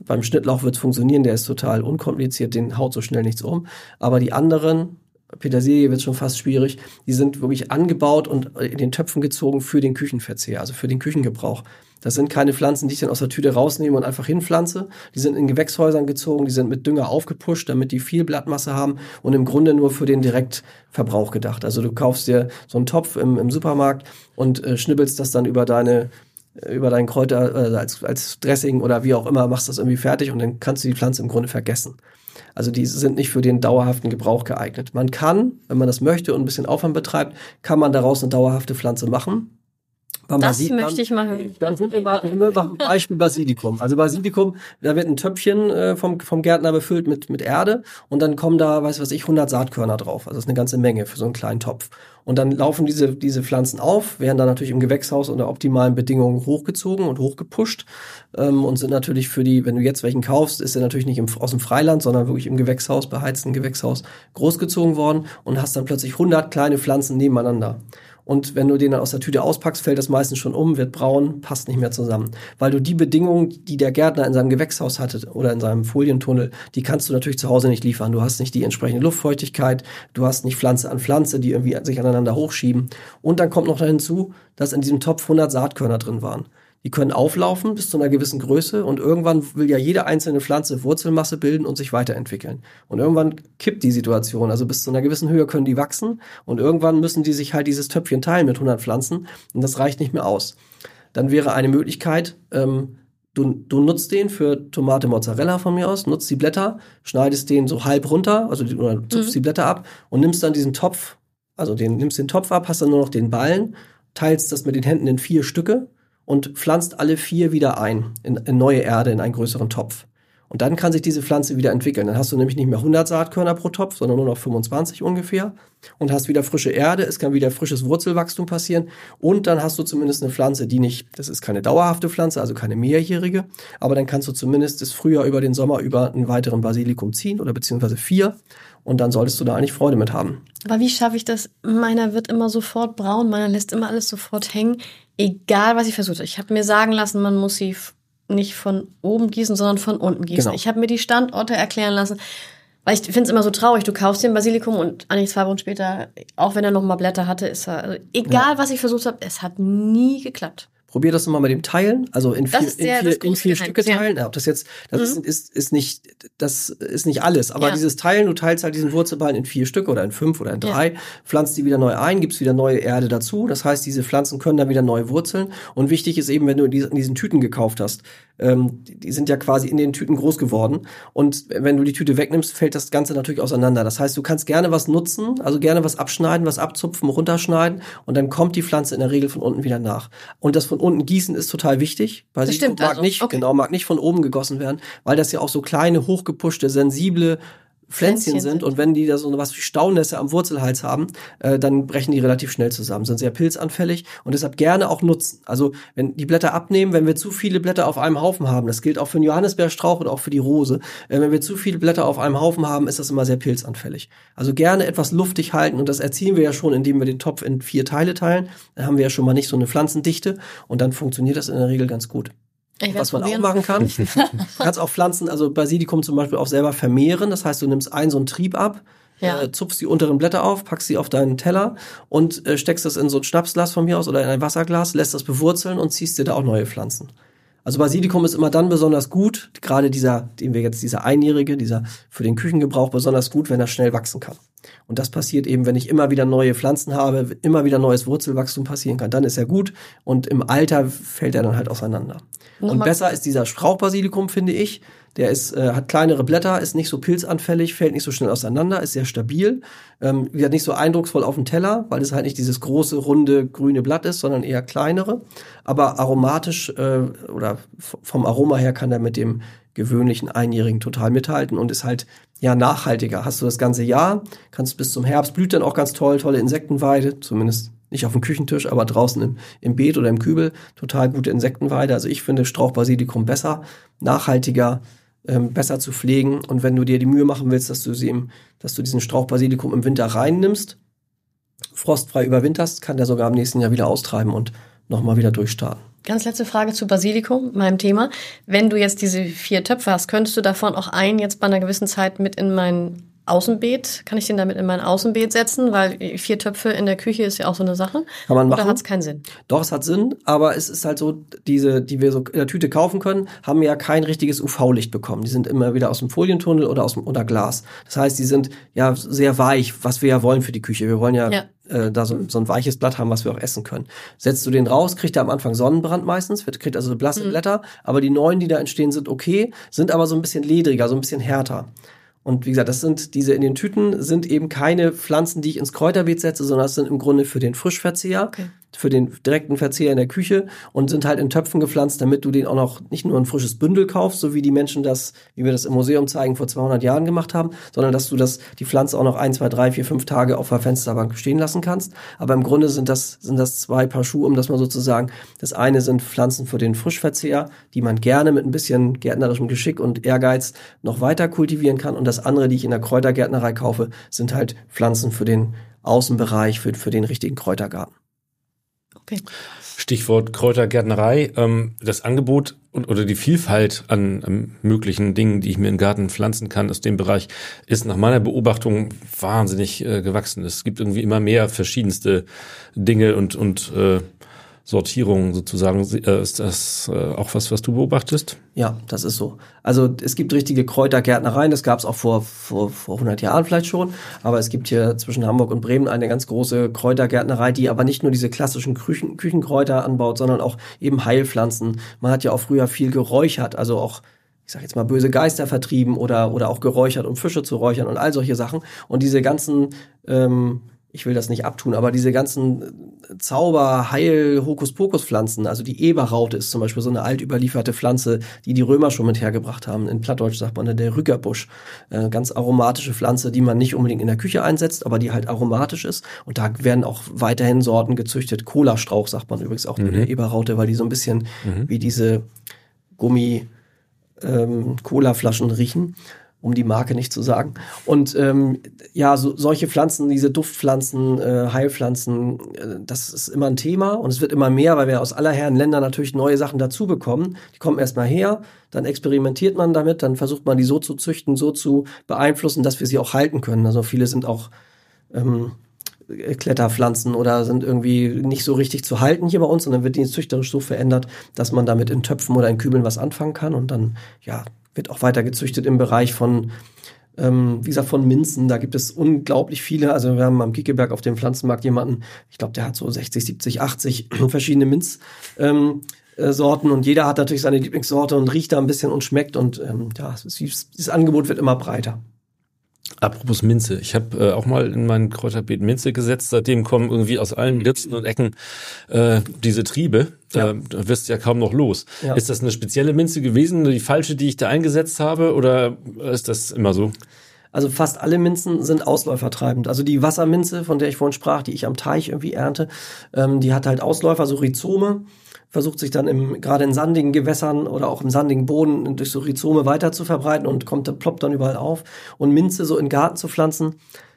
Beim Schnittlauch wird es funktionieren, der ist total unkompliziert, den haut so schnell nichts um. Aber die anderen, Petersilie wird schon fast schwierig, die sind wirklich angebaut und in den Töpfen gezogen für den Küchenverzehr, also für den Küchengebrauch. Das sind keine Pflanzen, die ich dann aus der Tüte rausnehme und einfach hinpflanze. Die sind in Gewächshäusern gezogen, die sind mit Dünger aufgepusht, damit die viel Blattmasse haben und im Grunde nur für den Direktverbrauch gedacht. Also du kaufst dir so einen Topf im, im Supermarkt und äh, schnibbelst das dann über deine über deinen Kräuter äh, als, als Dressing oder wie auch immer, machst das irgendwie fertig und dann kannst du die Pflanze im Grunde vergessen. Also die sind nicht für den dauerhaften Gebrauch geeignet. Man kann, wenn man das möchte und ein bisschen Aufwand betreibt, kann man daraus eine dauerhafte Pflanze machen. Beim Das Basi- möchte ich mal hören. dann sind wir mal ein Beispiel Basilikum. Also Basilikum, da wird ein Töpfchen äh, vom, vom Gärtner befüllt mit, mit Erde und dann kommen da, weiß was ich, 100 Saatkörner drauf. Also das ist eine ganze Menge für so einen kleinen Topf. Und dann laufen diese, diese Pflanzen auf, werden dann natürlich im Gewächshaus unter optimalen Bedingungen hochgezogen und hochgepusht ähm, und sind natürlich für die, wenn du jetzt welchen kaufst, ist er natürlich nicht im, aus dem Freiland, sondern wirklich im Gewächshaus, beheizten Gewächshaus großgezogen worden und hast dann plötzlich 100 kleine Pflanzen nebeneinander. Und wenn du den dann aus der Tüte auspackst, fällt das meistens schon um, wird braun, passt nicht mehr zusammen. Weil du die Bedingungen, die der Gärtner in seinem Gewächshaus hatte oder in seinem Folientunnel, die kannst du natürlich zu Hause nicht liefern. Du hast nicht die entsprechende Luftfeuchtigkeit, du hast nicht Pflanze an Pflanze, die irgendwie sich aneinander hochschieben. Und dann kommt noch hinzu, dass in diesem Topf 100 Saatkörner drin waren. Die können auflaufen bis zu einer gewissen Größe und irgendwann will ja jede einzelne Pflanze Wurzelmasse bilden und sich weiterentwickeln. Und irgendwann kippt die Situation. Also bis zu einer gewissen Höhe können die wachsen und irgendwann müssen die sich halt dieses Töpfchen teilen mit 100 Pflanzen und das reicht nicht mehr aus. Dann wäre eine Möglichkeit, ähm, du, du nutzt den für Tomate Mozzarella von mir aus, nutzt die Blätter, schneidest den so halb runter, also die, oder zupfst die Blätter ab und nimmst dann diesen Topf, also den, nimmst den Topf ab, hast dann nur noch den Ballen, teilst das mit den Händen in vier Stücke und pflanzt alle vier wieder ein in, in neue Erde, in einen größeren Topf. Und dann kann sich diese Pflanze wieder entwickeln. Dann hast du nämlich nicht mehr 100 Saatkörner pro Topf, sondern nur noch 25 ungefähr. Und hast wieder frische Erde, es kann wieder frisches Wurzelwachstum passieren. Und dann hast du zumindest eine Pflanze, die nicht, das ist keine dauerhafte Pflanze, also keine mehrjährige. Aber dann kannst du zumindest das Frühjahr über den Sommer über einen weiteren Basilikum ziehen oder beziehungsweise vier. Und dann solltest du da eigentlich Freude mit haben. Aber wie schaffe ich das? Meiner wird immer sofort braun, meiner lässt immer alles sofort hängen. Egal, was ich versuche. Ich habe mir sagen lassen, man muss sie nicht von oben gießen, sondern von unten gießen. Genau. Ich habe mir die Standorte erklären lassen, weil ich finde es immer so traurig. Du kaufst den Basilikum und eigentlich zwei Wochen später, auch wenn er noch mal Blätter hatte, ist er, also egal was ich versucht habe, es hat nie geklappt. Probier das nochmal mit dem Teilen, also in vier, in vier, in vier Stücke ja. teilen. Ja, ob das jetzt, das Mhm. ist, ist, nicht, das ist nicht alles. Aber Ja. dieses Teilen, du teilst halt diesen Wurzelballen in vier Stücke oder in fünf oder in drei, pflanzt die wieder neu ein, gibst wieder neue Erde dazu. Das heißt, diese Pflanzen können dann wieder neu wurzeln. Und wichtig ist eben, wenn du in diesen Tüten gekauft hast, ähm, die, sind ja quasi in den Tüten groß geworden. Und wenn du die Tüte wegnimmst, fällt das Ganze natürlich auseinander. Das heißt, du kannst gerne was nutzen, also gerne was abschneiden, was abzupfen, runterschneiden und dann kommt die Pflanze in der Regel von unten wieder nach. Und das von unten gießen ist total wichtig. Basilikum stimmt mag also. nicht, Okay. genau, mag nicht von oben gegossen werden, weil das ja auch so kleine, hochgepuschte, sensible Pflänzchen Pflänzchen sind sind. und wenn die da so was wie Staunässe am Wurzelhals haben, äh, dann brechen die relativ schnell zusammen, sind sehr pilzanfällig und deshalb gerne auch nutzen. Also wenn die Blätter abnehmen, wenn wir zu viele Blätter auf einem Haufen haben, das gilt auch für den Johannisbeerstrauch und auch für die Rose, äh, wenn wir zu viele Blätter auf einem Haufen haben, ist das immer sehr pilzanfällig. Also gerne etwas luftig halten und das erzielen wir ja schon, indem wir den Topf in vier Teile teilen. Dann haben wir ja schon mal nicht so eine Pflanzendichte und dann funktioniert das in der Regel ganz gut. Was man probieren. auch machen kann, du kannst auch Pflanzen, also Basilikum zum Beispiel auch selber vermehren. Das heißt, du nimmst einen so einen Trieb ab, Ja. äh, zupfst die unteren Blätter auf, packst sie auf deinen Teller und äh, steckst das in so ein Schnapsglas von mir aus oder in ein Wasserglas, lässt das bewurzeln und ziehst dir da auch neue Pflanzen. Also Basilikum ist immer dann besonders gut, gerade dieser, den wir jetzt, dieser einjährige, dieser für den Küchengebrauch besonders gut, wenn er schnell wachsen kann. Und das passiert eben, wenn ich immer wieder neue Pflanzen habe, immer wieder neues Wurzelwachstum passieren kann, dann ist er gut und im Alter fällt er dann halt auseinander. Und Nochmal- besser ist dieser Strauchbasilikum, finde ich. Der ist, äh, hat kleinere Blätter, ist nicht so pilzanfällig, fällt nicht so schnell auseinander, ist sehr stabil, ähm, wird nicht so eindrucksvoll auf dem Teller, weil es halt nicht dieses große, runde, grüne Blatt ist, sondern eher kleinere. Aber aromatisch äh, oder vom Aroma her kann er mit dem gewöhnlichen Einjährigen total mithalten und ist halt ja nachhaltiger. Hast du das ganze Jahr, kannst bis zum Herbst, blüht dann auch ganz toll, tolle Insektenweide, zumindest nicht auf dem Küchentisch, aber draußen im, im Beet oder im Kübel, total gute Insektenweide. Also ich finde Strauchbasilikum besser, nachhaltiger, ähm, besser zu pflegen. Und wenn du dir die Mühe machen willst, dass du sie dass du diesen Strauchbasilikum im Winter reinnimmst, frostfrei überwinterst, kann der sogar im nächsten Jahr wieder austreiben und nochmal wieder durchstarten. Ganz letzte Frage zu Basilikum, meinem Thema. Wenn du jetzt diese vier Töpfe hast, könntest du davon auch einen jetzt bei einer gewissen Zeit mit in mein Außenbeet? Kann ich den damit in mein Außenbeet setzen? Weil vier Töpfe in der Küche ist ja auch so eine Sache. Kann man Oder machen. hat es keinen Sinn? Doch, es hat Sinn, aber es ist halt so, diese, die wir so in der Tüte kaufen können, haben ja kein richtiges UV-Licht bekommen. Die sind immer wieder aus dem Folientunnel oder aus dem oder Glas. Das heißt, die sind ja sehr weich, was wir ja wollen für die Küche. Wir wollen ja, Ja. Äh, da so, so ein weiches Blatt haben, was wir auch essen können. Setzt du den raus, kriegt er am Anfang Sonnenbrand meistens, wird, kriegt also so blasse Blätter, aber die neuen, die da entstehen, sind okay, sind aber so ein bisschen ledriger, so ein bisschen härter. Und wie gesagt, das sind diese in den Tüten sind eben keine Pflanzen, die ich ins Kräuterbeet setze, sondern das sind im Grunde für den Frischverzehr, Okay. Für den direkten Verzehr in der Küche und sind halt in Töpfen gepflanzt, damit du den auch noch nicht nur ein frisches Bündel kaufst, so wie die Menschen das, wie wir das im Museum zeigen, vor 200 Jahren gemacht haben, sondern dass du das, die Pflanze auch noch ein, zwei, drei, vier, fünf Tage auf der Fensterbank stehen lassen kannst. Aber im Grunde sind das, sind das zwei Paar Schuhe, um das mal so zu sagen. Das eine sind Pflanzen für den Frischverzehr, die man gerne mit ein bisschen gärtnerischem Geschick und Ehrgeiz noch weiter kultivieren kann. Und das andere, die ich in der Kräutergärtnerei kaufe, sind halt Pflanzen für den Außenbereich, für, für den richtigen Kräutergarten. Okay. Stichwort Kräutergärtnerei. Ähm, das Angebot oder die Vielfalt an, an möglichen Dingen, die ich mir im Garten pflanzen kann aus dem Bereich, ist nach meiner Beobachtung wahnsinnig äh, gewachsen. Es gibt irgendwie immer mehr verschiedenste Dinge und, und äh, Sortierungen sozusagen. Äh, ist das äh, auch was, was du beobachtest? Ja, das ist so. Also es gibt richtige Kräutergärtnereien, das gab es auch vor, vor, vor 100 Jahren vielleicht schon, aber es gibt hier zwischen Hamburg und Bremen eine ganz große Kräutergärtnerei, die aber nicht nur diese klassischen Küchen, Küchenkräuter anbaut, sondern auch eben Heilpflanzen. Man hat ja auch früher viel geräuchert, also auch ich sag jetzt mal böse Geister vertrieben oder oder auch geräuchert, um Fische zu räuchern und all solche Sachen. Und diese ganzen ähm, ich will das nicht abtun, aber diese ganzen Zauber, Heil, Hokuspokus-Pflanzen, also die Eberraute ist zum Beispiel so eine alt überlieferte Pflanze, die die Römer schon mit hergebracht haben. In Plattdeutsch sagt man der Rückerbusch. Äh, ganz aromatische Pflanze, die man nicht unbedingt in der Küche einsetzt, aber die halt aromatisch ist. Und da werden auch weiterhin Sorten gezüchtet. Cola-Strauch sagt man übrigens auch mhm. der Eberraute, weil die so ein bisschen mhm. wie diese Gummi, ähm, Cola-Flaschen riechen um die Marke nicht zu sagen. Und ähm, ja, so, solche Pflanzen, diese Duftpflanzen, äh, Heilpflanzen, äh, das ist immer ein Thema und es wird immer mehr, weil wir aus aller Herren Länder natürlich neue Sachen dazu bekommen. Die kommen erstmal her, dann experimentiert man damit, dann versucht man die so zu züchten, so zu beeinflussen, dass wir sie auch halten können. Also viele sind auch ähm, Kletterpflanzen oder sind irgendwie nicht so richtig zu halten hier bei uns und dann wird die züchterisch so verändert, dass man damit in Töpfen oder in Kübeln was anfangen kann und dann, ja, wird auch weiter gezüchtet im Bereich von, ähm, wie gesagt, von Minzen. Da gibt es unglaublich viele. Also wir haben am Kiekeberg auf dem Pflanzenmarkt jemanden, ich glaube, der hat so 60, 70, 80 verschiedene Minz. Ähm, äh, Sorten und jeder hat natürlich seine Lieblingssorte und riecht da ein bisschen und schmeckt und ähm, ja, das Angebot wird immer breiter. Apropos Minze, ich habe äh, auch mal in mein Kräuterbeet Minze gesetzt. Seitdem kommen irgendwie aus allen Ritzen und Ecken äh, diese Triebe. Ja. Äh, da wirst du ja kaum noch los. Ja. Ist das eine spezielle Minze gewesen, die falsche, die ich da eingesetzt habe, oder ist das immer so? Also fast alle Minzen sind ausläufertreibend. Also die Wasserminze, von der ich vorhin sprach, die ich am Teich irgendwie ernte, ähm, die hat halt Ausläufer, so Rhizome versucht sich dann im, gerade in sandigen Gewässern oder auch im sandigen Boden durch so Rhizome weiter zu verbreiten und kommt, ploppt dann überall auf. Und Minze so in Garten zu pflanzen,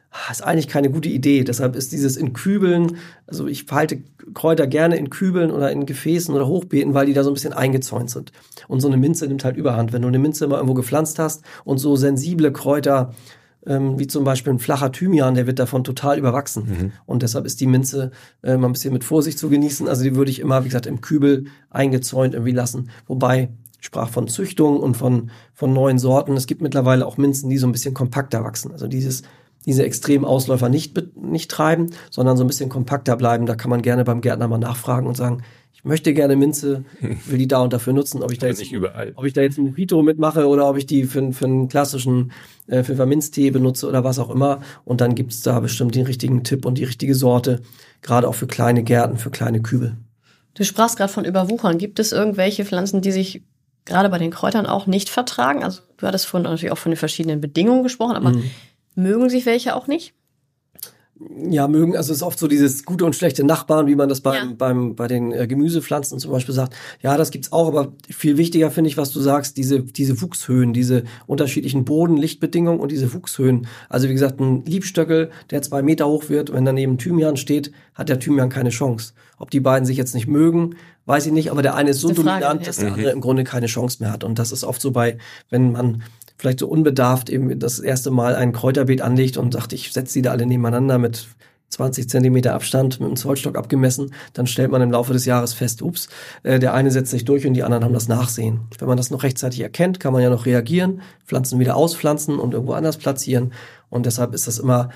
ah, ist eigentlich keine gute Idee. Deshalb ist dieses in Kübeln, also ich verhalte Kräuter gerne in Kübeln oder in Gefäßen oder Hochbeeten, weil die da so ein bisschen eingezäunt sind. Und so eine Minze nimmt halt überhand. Wenn du eine Minze mal irgendwo gepflanzt hast und so sensible Kräuter ähm, wie zum Beispiel ein flacher Thymian, der wird davon total überwachsen. Mhm. Und deshalb ist die Minze äh, mal ein bisschen mit Vorsicht zu genießen. Also die würde ich immer, wie gesagt, im Kübel eingezäunt irgendwie lassen. Wobei ich sprach von Züchtung und von, von neuen Sorten. Es gibt mittlerweile auch Minzen, die so ein bisschen kompakter wachsen. Also dieses, diese extremen Ausläufer nicht, nicht treiben, sondern so ein bisschen kompakter bleiben. Da kann man gerne beim Gärtner mal nachfragen und sagen, ich möchte gerne Minze, will die da und dafür nutzen, ob ich da jetzt, ob ich da jetzt ein Mojito mitmache oder ob ich die für, für einen klassischen äh, Pfefferminztee benutze oder was auch immer. Und dann gibt's da bestimmt den richtigen Tipp und die richtige Sorte, gerade auch für kleine Gärten, für kleine Kübel. Du sprachst gerade von Überwuchern. Gibt es irgendwelche Pflanzen, die sich gerade bei den Kräutern auch nicht vertragen? Also du hattest vorhin natürlich auch von den verschiedenen Bedingungen gesprochen, aber mhm. mögen sich welche auch nicht? Ja, mögen, also es ist oft so dieses gute und schlechte Nachbarn, wie man das beim, ja. beim, bei den äh, Gemüsepflanzen zum Beispiel sagt. Ja, das gibt's auch, aber viel wichtiger finde ich, was du sagst, diese, diese Wuchshöhen, diese unterschiedlichen Boden, Lichtbedingungen und diese Wuchshöhen. Also wie gesagt, ein Liebstöckel, der zwei Meter hoch wird, wenn daneben Thymian steht, hat der Thymian keine Chance. Ob die beiden sich jetzt nicht mögen, weiß ich nicht, aber der eine ist so dominant, dass der andere im Grunde keine Chance mehr hat. Und das ist oft so bei, wenn man vielleicht so unbedarft eben das erste Mal ein Kräuterbeet anlegt und sagt, ich setze die da alle nebeneinander mit 20 Zentimeter Abstand mit dem Zollstock abgemessen, dann stellt man im Laufe des Jahres fest, ups, äh, der eine setzt sich durch und die anderen haben das Nachsehen. Wenn man das noch rechtzeitig erkennt, kann man ja noch reagieren, Pflanzen wieder auspflanzen und irgendwo anders platzieren. Und deshalb ist das immer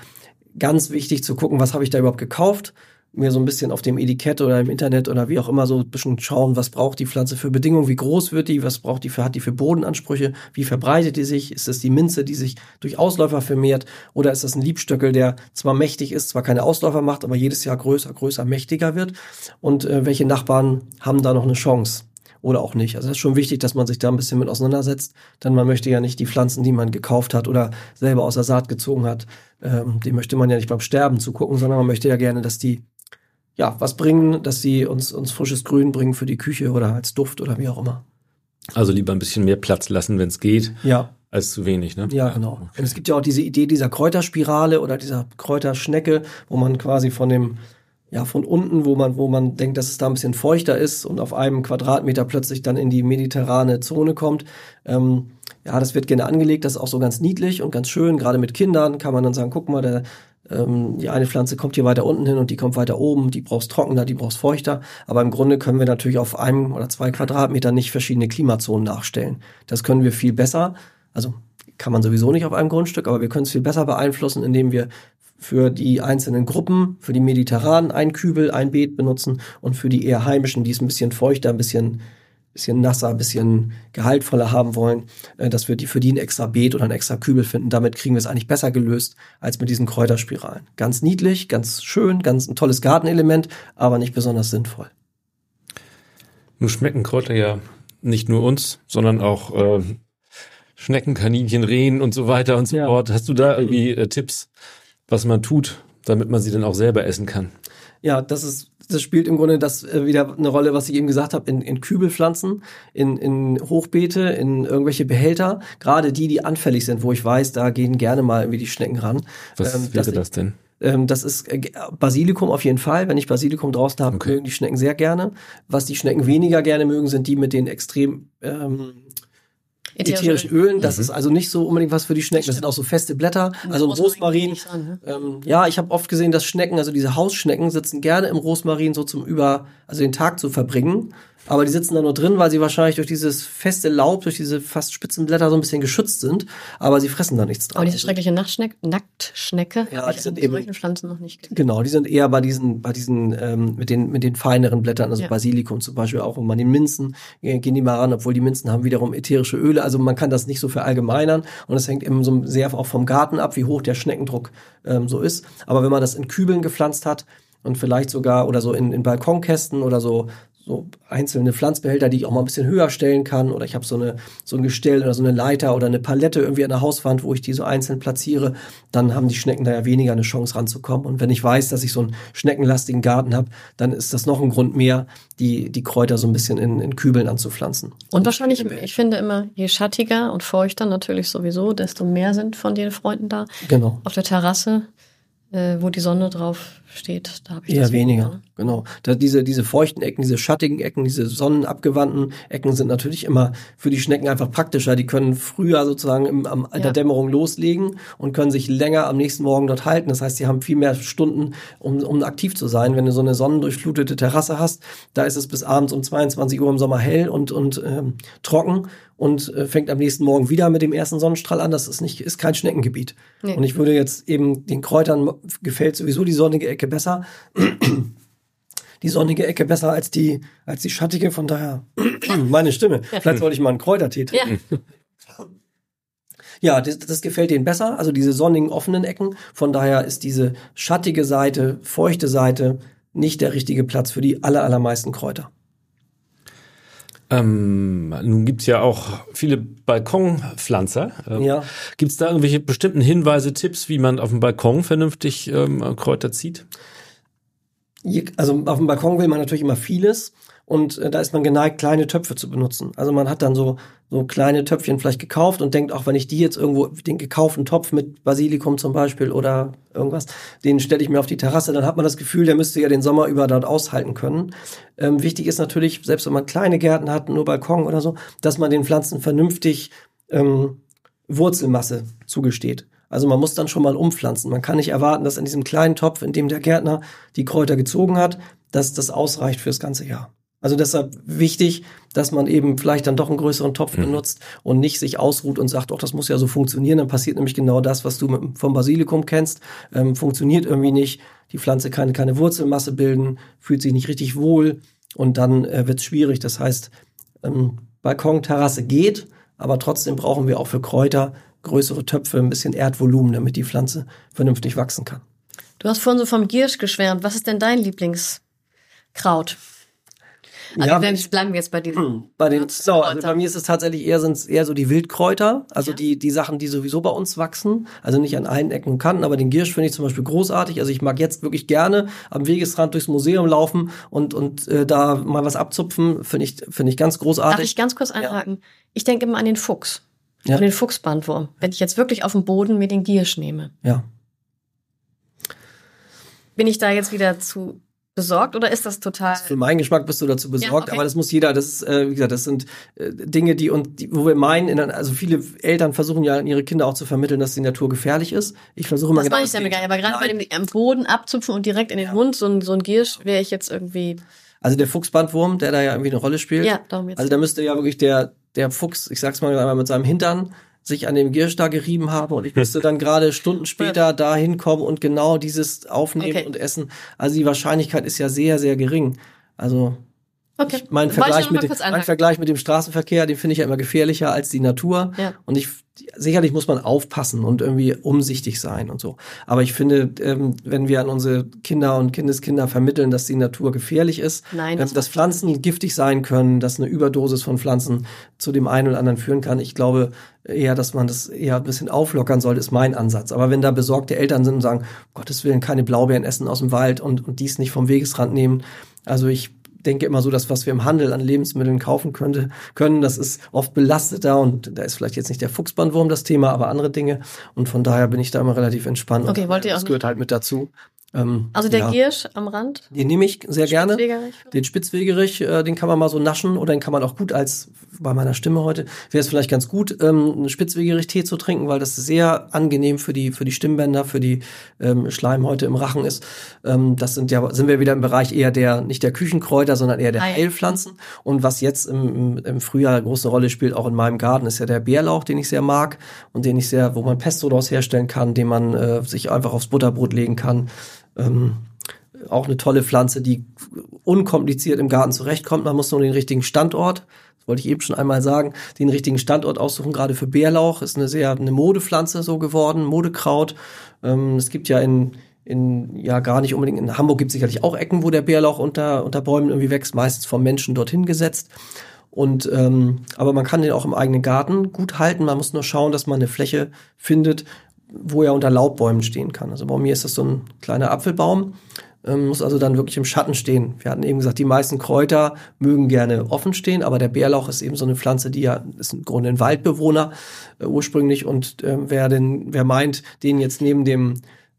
ganz wichtig zu gucken, was habe ich da überhaupt gekauft mir so ein bisschen auf dem Etikett oder im Internet oder wie auch immer so ein bisschen schauen, was braucht die Pflanze für Bedingungen, wie groß wird die, was braucht die für, hat die für Bodenansprüche, wie verbreitet die sich, ist das die Minze, die sich durch Ausläufer vermehrt oder ist das ein Liebstöckel, der zwar mächtig ist, zwar keine Ausläufer macht, aber jedes Jahr größer, größer, mächtiger wird und äh, welche Nachbarn haben da noch eine Chance? oder auch nicht. Also es ist schon wichtig, dass man sich da ein bisschen mit auseinandersetzt, denn man möchte ja nicht die Pflanzen, die man gekauft hat oder selber aus der Saat gezogen hat, ähm, die möchte man ja nicht beim Sterben zugucken, sondern man möchte ja gerne, dass die ja, was bringen, dass sie uns, uns frisches Grün bringen für die Küche oder als Duft oder wie auch immer. Also lieber ein bisschen mehr Platz lassen, wenn es geht. Ja. Als zu wenig, ne? Ja, genau. Okay. Und es gibt ja auch diese Idee dieser Kräuterspirale oder dieser Kräuterschnecke, wo man quasi von dem, ja, von unten, wo man, wo man denkt, dass es da ein bisschen feuchter ist und auf einem Quadratmeter plötzlich dann in die mediterrane Zone kommt. Ähm, ja, das wird gerne angelegt, das ist auch so ganz niedlich und ganz schön. Gerade mit Kindern kann man dann sagen, guck mal, der, ähm, die eine Pflanze kommt hier weiter unten hin und die kommt weiter oben, die brauchst trockener, die brauchst feuchter. Aber im Grunde können wir natürlich auf einem oder zwei Quadratmeter nicht verschiedene Klimazonen nachstellen. Das können wir viel besser. Also kann man sowieso nicht auf einem Grundstück, aber wir können es viel besser beeinflussen, indem wir für die einzelnen Gruppen, für die mediterranen ein Kübel, ein Beet benutzen und für die eher heimischen, die ist ein bisschen feuchter, ein bisschen bisschen nasser, bisschen gehaltvoller haben wollen, äh, dass wir die für die ein extra Beet oder ein extra Kübel finden. Damit kriegen wir es eigentlich besser gelöst als mit diesen Kräuterspiralen. Ganz niedlich, ganz schön, ganz ein tolles Gartenelement, aber nicht besonders sinnvoll. Nun schmecken Kräuter ja nicht nur uns, sondern auch äh, Schnecken, Kaninchen, Rehen und so weiter und so Ja. fort. Hast du da irgendwie äh, Tipps, was man tut, damit man sie dann auch selber essen kann? Ja, das ist, das spielt im Grunde das äh, wieder eine Rolle, was ich eben gesagt habe, in, in Kübelpflanzen, in, in Hochbeete, in irgendwelche Behälter, gerade die, die anfällig sind, wo ich weiß, da gehen gerne mal irgendwie die Schnecken ran. Was Ähm, wäre das denn? Ähm, das ist äh, Basilikum auf jeden Fall. Wenn ich Basilikum draußen habe, Okay. mögen die Schnecken sehr gerne. Was die Schnecken weniger gerne mögen, sind die mit den extrem ähm, ätherischen Ölen. Das ist also nicht so unbedingt was für die Schnecken. Das sind auch so feste Blätter. Also ein Rosmarin. dran, ne? Ähm, ja, ich habe oft gesehen, dass Schnecken, also diese Hausschnecken, sitzen gerne im Rosmarin so zum Über, also den Tag zu verbringen. Aber die sitzen da nur drin, weil sie wahrscheinlich durch dieses feste Laub, durch diese fast spitzen Blätter so ein bisschen geschützt sind. Aber sie fressen da nichts dran. Aber diese schreckliche Nachtschneck Nacktschnecke Ja, die sind eben- Pflanzen noch nicht gesehen. Genau, die sind eher bei diesen, bei diesen, ähm, mit den, mit den feineren Blättern, also Ja. Basilikum zum Beispiel auch, und bei den Minzen äh, gehen die mal ran, obwohl die Minzen haben wiederum ätherische Öle, also man kann das nicht so verallgemeinern und es hängt eben so sehr auch vom Garten ab, wie hoch der Schneckendruck ähm, so ist. Aber wenn man das in Kübeln gepflanzt hat und vielleicht sogar oder so in, in Balkonkästen oder so, so einzelne Pflanzbehälter, die ich auch mal ein bisschen höher stellen kann. Oder ich habe so eine so ein Gestell oder so eine Leiter oder eine Palette irgendwie an der Hauswand, wo ich die so einzeln platziere. Dann haben die Schnecken da ja weniger eine Chance ranzukommen. Und wenn ich weiß, dass ich so einen schneckenlastigen Garten habe, dann ist das noch ein Grund mehr, die die Kräuter so ein bisschen in, in Kübeln anzupflanzen. Und wahrscheinlich, ich finde immer, je schattiger und feuchter natürlich sowieso, desto mehr sind von den Freunden da. Genau. Auf der Terrasse, äh, wo die Sonne drauf steht, da habe ich Eher das weniger, genau. Da diese, diese feuchten Ecken, diese schattigen Ecken, diese sonnenabgewandten Ecken sind natürlich immer für die Schnecken einfach praktischer. Die können früher sozusagen im, am, in Ja. der Dämmerung loslegen und können sich länger am nächsten Morgen dort halten. Das heißt, sie haben viel mehr Stunden, um, um aktiv zu sein. Wenn du so eine sonnendurchflutete Terrasse hast, da ist es bis abends um 22 Uhr im Sommer hell und, und ähm, trocken und äh, fängt am nächsten Morgen wieder mit dem ersten Sonnenstrahl an. Das ist nicht, ist kein Schneckengebiet. Nee. Und ich würde jetzt eben den Kräutern gefällt sowieso die sonnige Ecke besser. Die sonnige Ecke besser als die, als die schattige, von daher meine Stimme. Vielleicht sollte ich mal einen Kräutertee trinken. Ja, Ja, das, das gefällt denen besser, also diese sonnigen, offenen Ecken. Von daher ist diese schattige Seite, feuchte Seite nicht der richtige Platz für die aller, allermeisten Kräuter. Ähm, nun gibt's ja auch viele Balkonpflanzer. Ähm, Ja. Gibt's da irgendwelche bestimmten Hinweise, Tipps, wie man auf dem Balkon vernünftig ähm, Kräuter zieht? Also auf dem Balkon will man natürlich immer vieles und äh, da ist man geneigt, kleine Töpfe zu benutzen. Also man hat dann so, so kleine Töpfchen vielleicht gekauft und denkt, auch wenn ich die jetzt irgendwo, den gekauften Topf mit Basilikum zum Beispiel oder irgendwas, den stelle ich mir auf die Terrasse, dann hat man das Gefühl, der müsste ja den Sommer über dort aushalten können. Ähm, wichtig ist natürlich, selbst wenn man kleine Gärten hat, nur Balkon oder so, dass man den Pflanzen vernünftig ähm, Wurzelmasse zugesteht. Also man muss dann schon mal umpflanzen. Man kann nicht erwarten, dass in diesem kleinen Topf, in dem der Gärtner die Kräuter gezogen hat, dass das ausreicht fürs ganze Jahr. Also deshalb wichtig, dass man eben vielleicht dann doch einen größeren Topf benutzt und nicht sich ausruht und sagt, oh, das muss ja so funktionieren. Dann passiert nämlich genau das, was du mit, vom Basilikum kennst. Ähm, funktioniert irgendwie nicht. Die Pflanze kann keine Wurzelmasse bilden, fühlt sich nicht richtig wohl und dann äh, wird es schwierig. Das heißt, ähm, Balkon, Terrasse geht, aber trotzdem brauchen wir auch für Kräuter größere Töpfe, ein bisschen Erdvolumen, damit die Pflanze vernünftig wachsen kann. du hast vorhin so vom Giersch geschwärmt. Was ist denn dein Lieblingskraut? Also Ja, wenn, bleiben wir jetzt bei diesem. Bei den, genau, also bei mir ist es tatsächlich eher, sind's eher so die Wildkräuter, also Ja. die, die Sachen, die sowieso bei uns wachsen, also nicht an allen Ecken und Kanten, aber den Giersch finde ich zum Beispiel großartig. Also ich mag jetzt wirklich gerne am Wegesrand durchs Museum laufen und, und äh, da mal was abzupfen, finde ich, finde ich ganz Darf großartig. ich ganz kurz einhaken? Ich denke immer an den Fuchs. Ja. An den Fuchsbandwurm. Wenn ich jetzt wirklich auf dem Boden mir den Giersch nehme. ja. Bin ich da jetzt wieder zu besorgt oder ist das total. Für meinen Geschmack bist du dazu besorgt, okay. aber das muss jeder, das ist, äh, wie gesagt, das sind äh, Dinge, die und die, wo wir meinen, also viele Eltern versuchen ja ihre Kinder auch zu vermitteln, dass die Natur gefährlich ist. Ich versuche immer Das genau mache ich damit gar nicht, aber gerade bei dem am Boden abzupfen und direkt in den Mund, so ein, so ein Giersch, wäre ich jetzt irgendwie. Also der Fuchsbandwurm, der da ja irgendwie eine Rolle spielt. Ja, darum jetzt. Also da müsste ja wirklich der, der Fuchs, ich sag's mal einmal mit seinem Hintern, sich an dem Giersch da gerieben haben und ich müsste dann gerade Stunden später da hinkommen und genau dieses aufnehmen Okay. und essen. Also die Wahrscheinlichkeit ist ja sehr, sehr gering. Also Okay. Ich, mein, ich Vergleich mal mit dem, mein. Vergleich mit dem Straßenverkehr, den finde ich ja immer gefährlicher als die Natur. Ja. Und ich sicherlich muss man aufpassen und irgendwie umsichtig sein und so. Aber ich finde, ähm, wenn wir an unsere Kinder und Kindeskinder vermitteln, dass die Natur gefährlich ist, Nein, ähm, das dass Pflanzen giftig sein können, dass eine Überdosis von Pflanzen zu dem einen oder anderen führen kann. Ich glaube eher, dass man das eher ein bisschen auflockern sollte, ist mein Ansatz. Aber wenn da besorgte Eltern sind und sagen, um Gottes Willen, keine Blaubeeren essen aus dem Wald und, und dies nicht vom Wegesrand nehmen. Also ich denke immer so, dass was wir im Handel an Lebensmitteln kaufen könnte, können, das ist oft belasteter und da ist vielleicht jetzt nicht der Fuchsbandwurm das Thema, aber andere Dinge. Und von daher bin ich da immer relativ entspannt. Okay, wollt ihr auch Das gehört halt mit dazu. Ähm, Also der ja. Giersch am Rand? Den nehme ich sehr gerne. Spitzwegerich? Den Spitzwegerich, äh, den kann man mal so naschen oder den kann man auch gut als, bei meiner Stimme heute, wäre es vielleicht ganz gut, ähm, einen Spitzwegerich-Tee zu trinken, weil das sehr angenehm für die, für die Stimmbänder, für die ähm, Schleimhäute im Rachen ist. Ähm, das sind ja, sind wir wieder im Bereich eher der, nicht der Küchenkräuter, sondern eher der Heil. Heilpflanzen. Und was jetzt im, im, im Frühjahr eine große Rolle spielt, auch in meinem Garten, ist ja der Bärlauch, den ich sehr mag und den ich sehr, wo man Pesto daraus herstellen kann, den man äh, sich einfach aufs Butterbrot legen kann. Ähm, auch eine tolle Pflanze, die unkompliziert im Garten zurechtkommt. Man muss nur den richtigen Standort, das wollte ich eben schon einmal sagen, den richtigen Standort aussuchen, gerade für Bärlauch. Ist eine sehr, eine Modepflanze so geworden, Modekraut. Ähm, es gibt ja in, in, ja gar nicht unbedingt, in Hamburg gibt es sicherlich auch Ecken, wo der Bärlauch unter, unter Bäumen irgendwie wächst, meistens vom Menschen dorthin gesetzt. Und ähm, aber man kann den auch im eigenen Garten gut halten. Man muss nur schauen, dass man eine Fläche findet, wo er unter Laubbäumen stehen kann. Also bei mir ist das so ein kleiner Apfelbaum, ähm, muss also dann wirklich im Schatten stehen. Wir hatten eben gesagt, die meisten Kräuter mögen gerne offen stehen, aber der Bärlauch ist eben so eine Pflanze, die ja ist im Grunde ein Waldbewohner äh, ursprünglich und ähm, wer denn, wer meint, den jetzt neben dem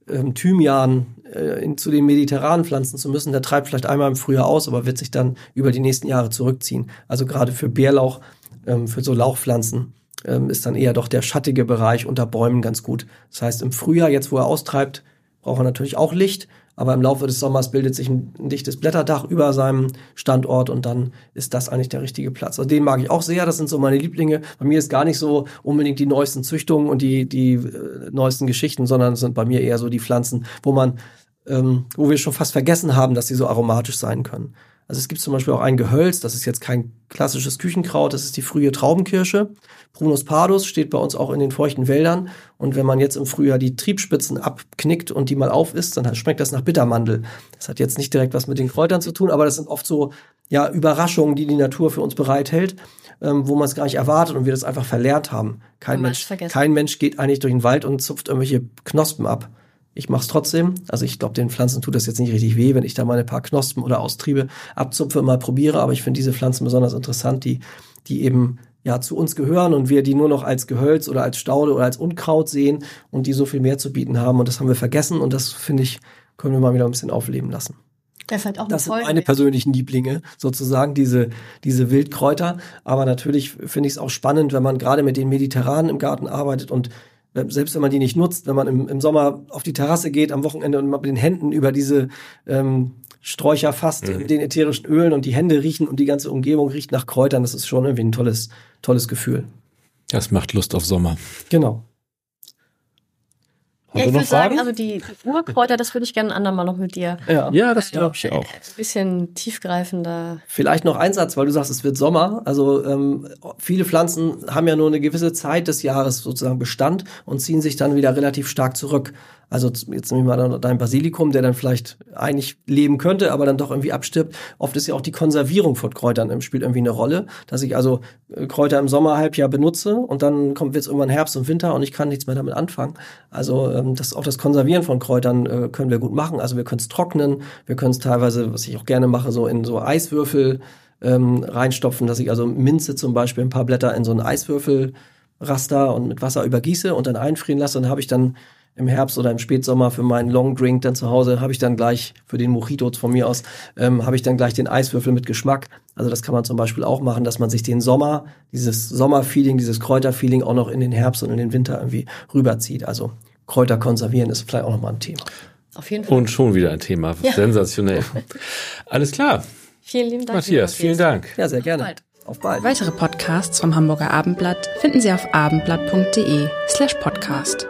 ähm, Thymian äh, in, zu den mediterranen Pflanzen zu müssen, der treibt vielleicht einmal im Frühjahr aus, aber wird sich dann über die nächsten Jahre zurückziehen. Also gerade für Bärlauch, ähm, für so Lauchpflanzen ähm, ist dann eher doch der schattige Bereich unter Bäumen ganz gut. Das heißt, im Frühjahr, jetzt wo er austreibt, braucht er natürlich auch Licht, aber im Laufe des Sommers bildet sich ein, ein dichtes Blätterdach über seinem Standort und dann ist das eigentlich der richtige Platz. Also den mag ich auch sehr, das sind so meine Lieblinge. Bei mir ist gar nicht so unbedingt die neuesten Züchtungen und die, die äh, neuesten Geschichten, sondern es sind bei mir eher so die Pflanzen, wo man, ähm, wo wir schon fast vergessen haben, dass sie so aromatisch sein können. Also es gibt zum Beispiel auch ein Gehölz, das ist jetzt kein klassisches Küchenkraut, das ist die frühe Traubenkirsche. Prunus pardus steht bei uns auch in den feuchten Wäldern. Und wenn man jetzt im Frühjahr die Triebspitzen abknickt und die mal auf isst, dann schmeckt das nach Bittermandel. Das hat jetzt nicht direkt was mit den Kräutern zu tun, aber das sind oft so ja, Überraschungen, die die Natur für uns bereithält, ähm, wo man es gar nicht erwartet und wir das einfach verlernt haben. Kein Mensch, kein Mensch geht eigentlich durch den Wald und zupft irgendwelche Knospen ab. Ich mache es trotzdem. Also ich glaube, den Pflanzen tut das jetzt nicht richtig weh, wenn ich da mal ein paar Knospen oder Austriebe abzupfe und mal probiere. Aber ich finde diese Pflanzen besonders interessant, die, die eben ja zu uns gehören und wir die nur noch als Gehölz oder als Staude oder als Unkraut sehen und die so viel mehr zu bieten haben. Und das haben wir vergessen und das finde ich, können wir mal wieder ein bisschen aufleben lassen. Der ist halt auch Das sind eine meine persönlichen Lieblinge, sozusagen, diese, diese Wildkräuter. Aber natürlich finde ich es auch spannend, wenn man gerade mit den Mediterranen im Garten arbeitet und selbst wenn man die nicht nutzt, wenn man im, im Sommer auf die Terrasse geht am Wochenende und mit den Händen über diese ähm, Sträucher fasst, mit den ätherischen Ölen und die Hände riechen und die ganze Umgebung riecht nach Kräutern, das ist schon irgendwie ein tolles, tolles Gefühl. Das macht Lust auf Sommer. Genau. Ja, ich würde sagen, also die Urkräuter, das würde ich gerne ein andermal noch mit dir Ja. Ja, das glaube ich auch. ein bisschen tiefgreifender. Vielleicht noch ein Satz, weil du sagst, es wird Sommer. Also ähm, viele Pflanzen haben ja nur eine gewisse Zeit des Jahres sozusagen Bestand und ziehen sich dann wieder relativ stark zurück. Also jetzt nehmen wir mal dein Basilikum, der dann vielleicht eigentlich leben könnte, aber dann doch irgendwie abstirbt. Oft ist ja auch die Konservierung von Kräutern ähm, spielt irgendwie eine Rolle, dass ich also äh, Kräuter im Sommerhalbjahr benutze und dann kommt jetzt irgendwann Herbst und Winter und ich kann nichts mehr damit anfangen. Also ähm, das auch das Konservieren von Kräutern äh, können wir gut machen. Also wir können es trocknen, wir können es teilweise, was ich auch gerne mache, so in so Eiswürfel ähm, reinstopfen, dass ich also Minze zum Beispiel ein paar Blätter in so einen Eiswürfelraster und mit Wasser übergieße und dann einfrieren lasse. Dann habe ich dann im Herbst oder im Spätsommer für meinen Long Drink dann zu Hause, habe ich dann gleich für den Mojito von mir aus, ähm, habe ich dann gleich den Eiswürfel mit Geschmack. Also das kann man zum Beispiel auch machen, dass man sich den Sommer, dieses Sommerfeeling, dieses Kräuterfeeling auch noch in den Herbst und in den Winter irgendwie rüberzieht. Also Kräuter konservieren ist vielleicht auch nochmal ein Thema. Auf jeden Fall. Und schon wieder ein Thema. Ja. Sensationell. Alles klar. vielen lieben Dank. Matthias, vielen Dank. Ja, sehr gerne. bald. Auf bald. Weitere Podcasts vom Hamburger Abendblatt finden Sie auf abendblatt.de slash podcast.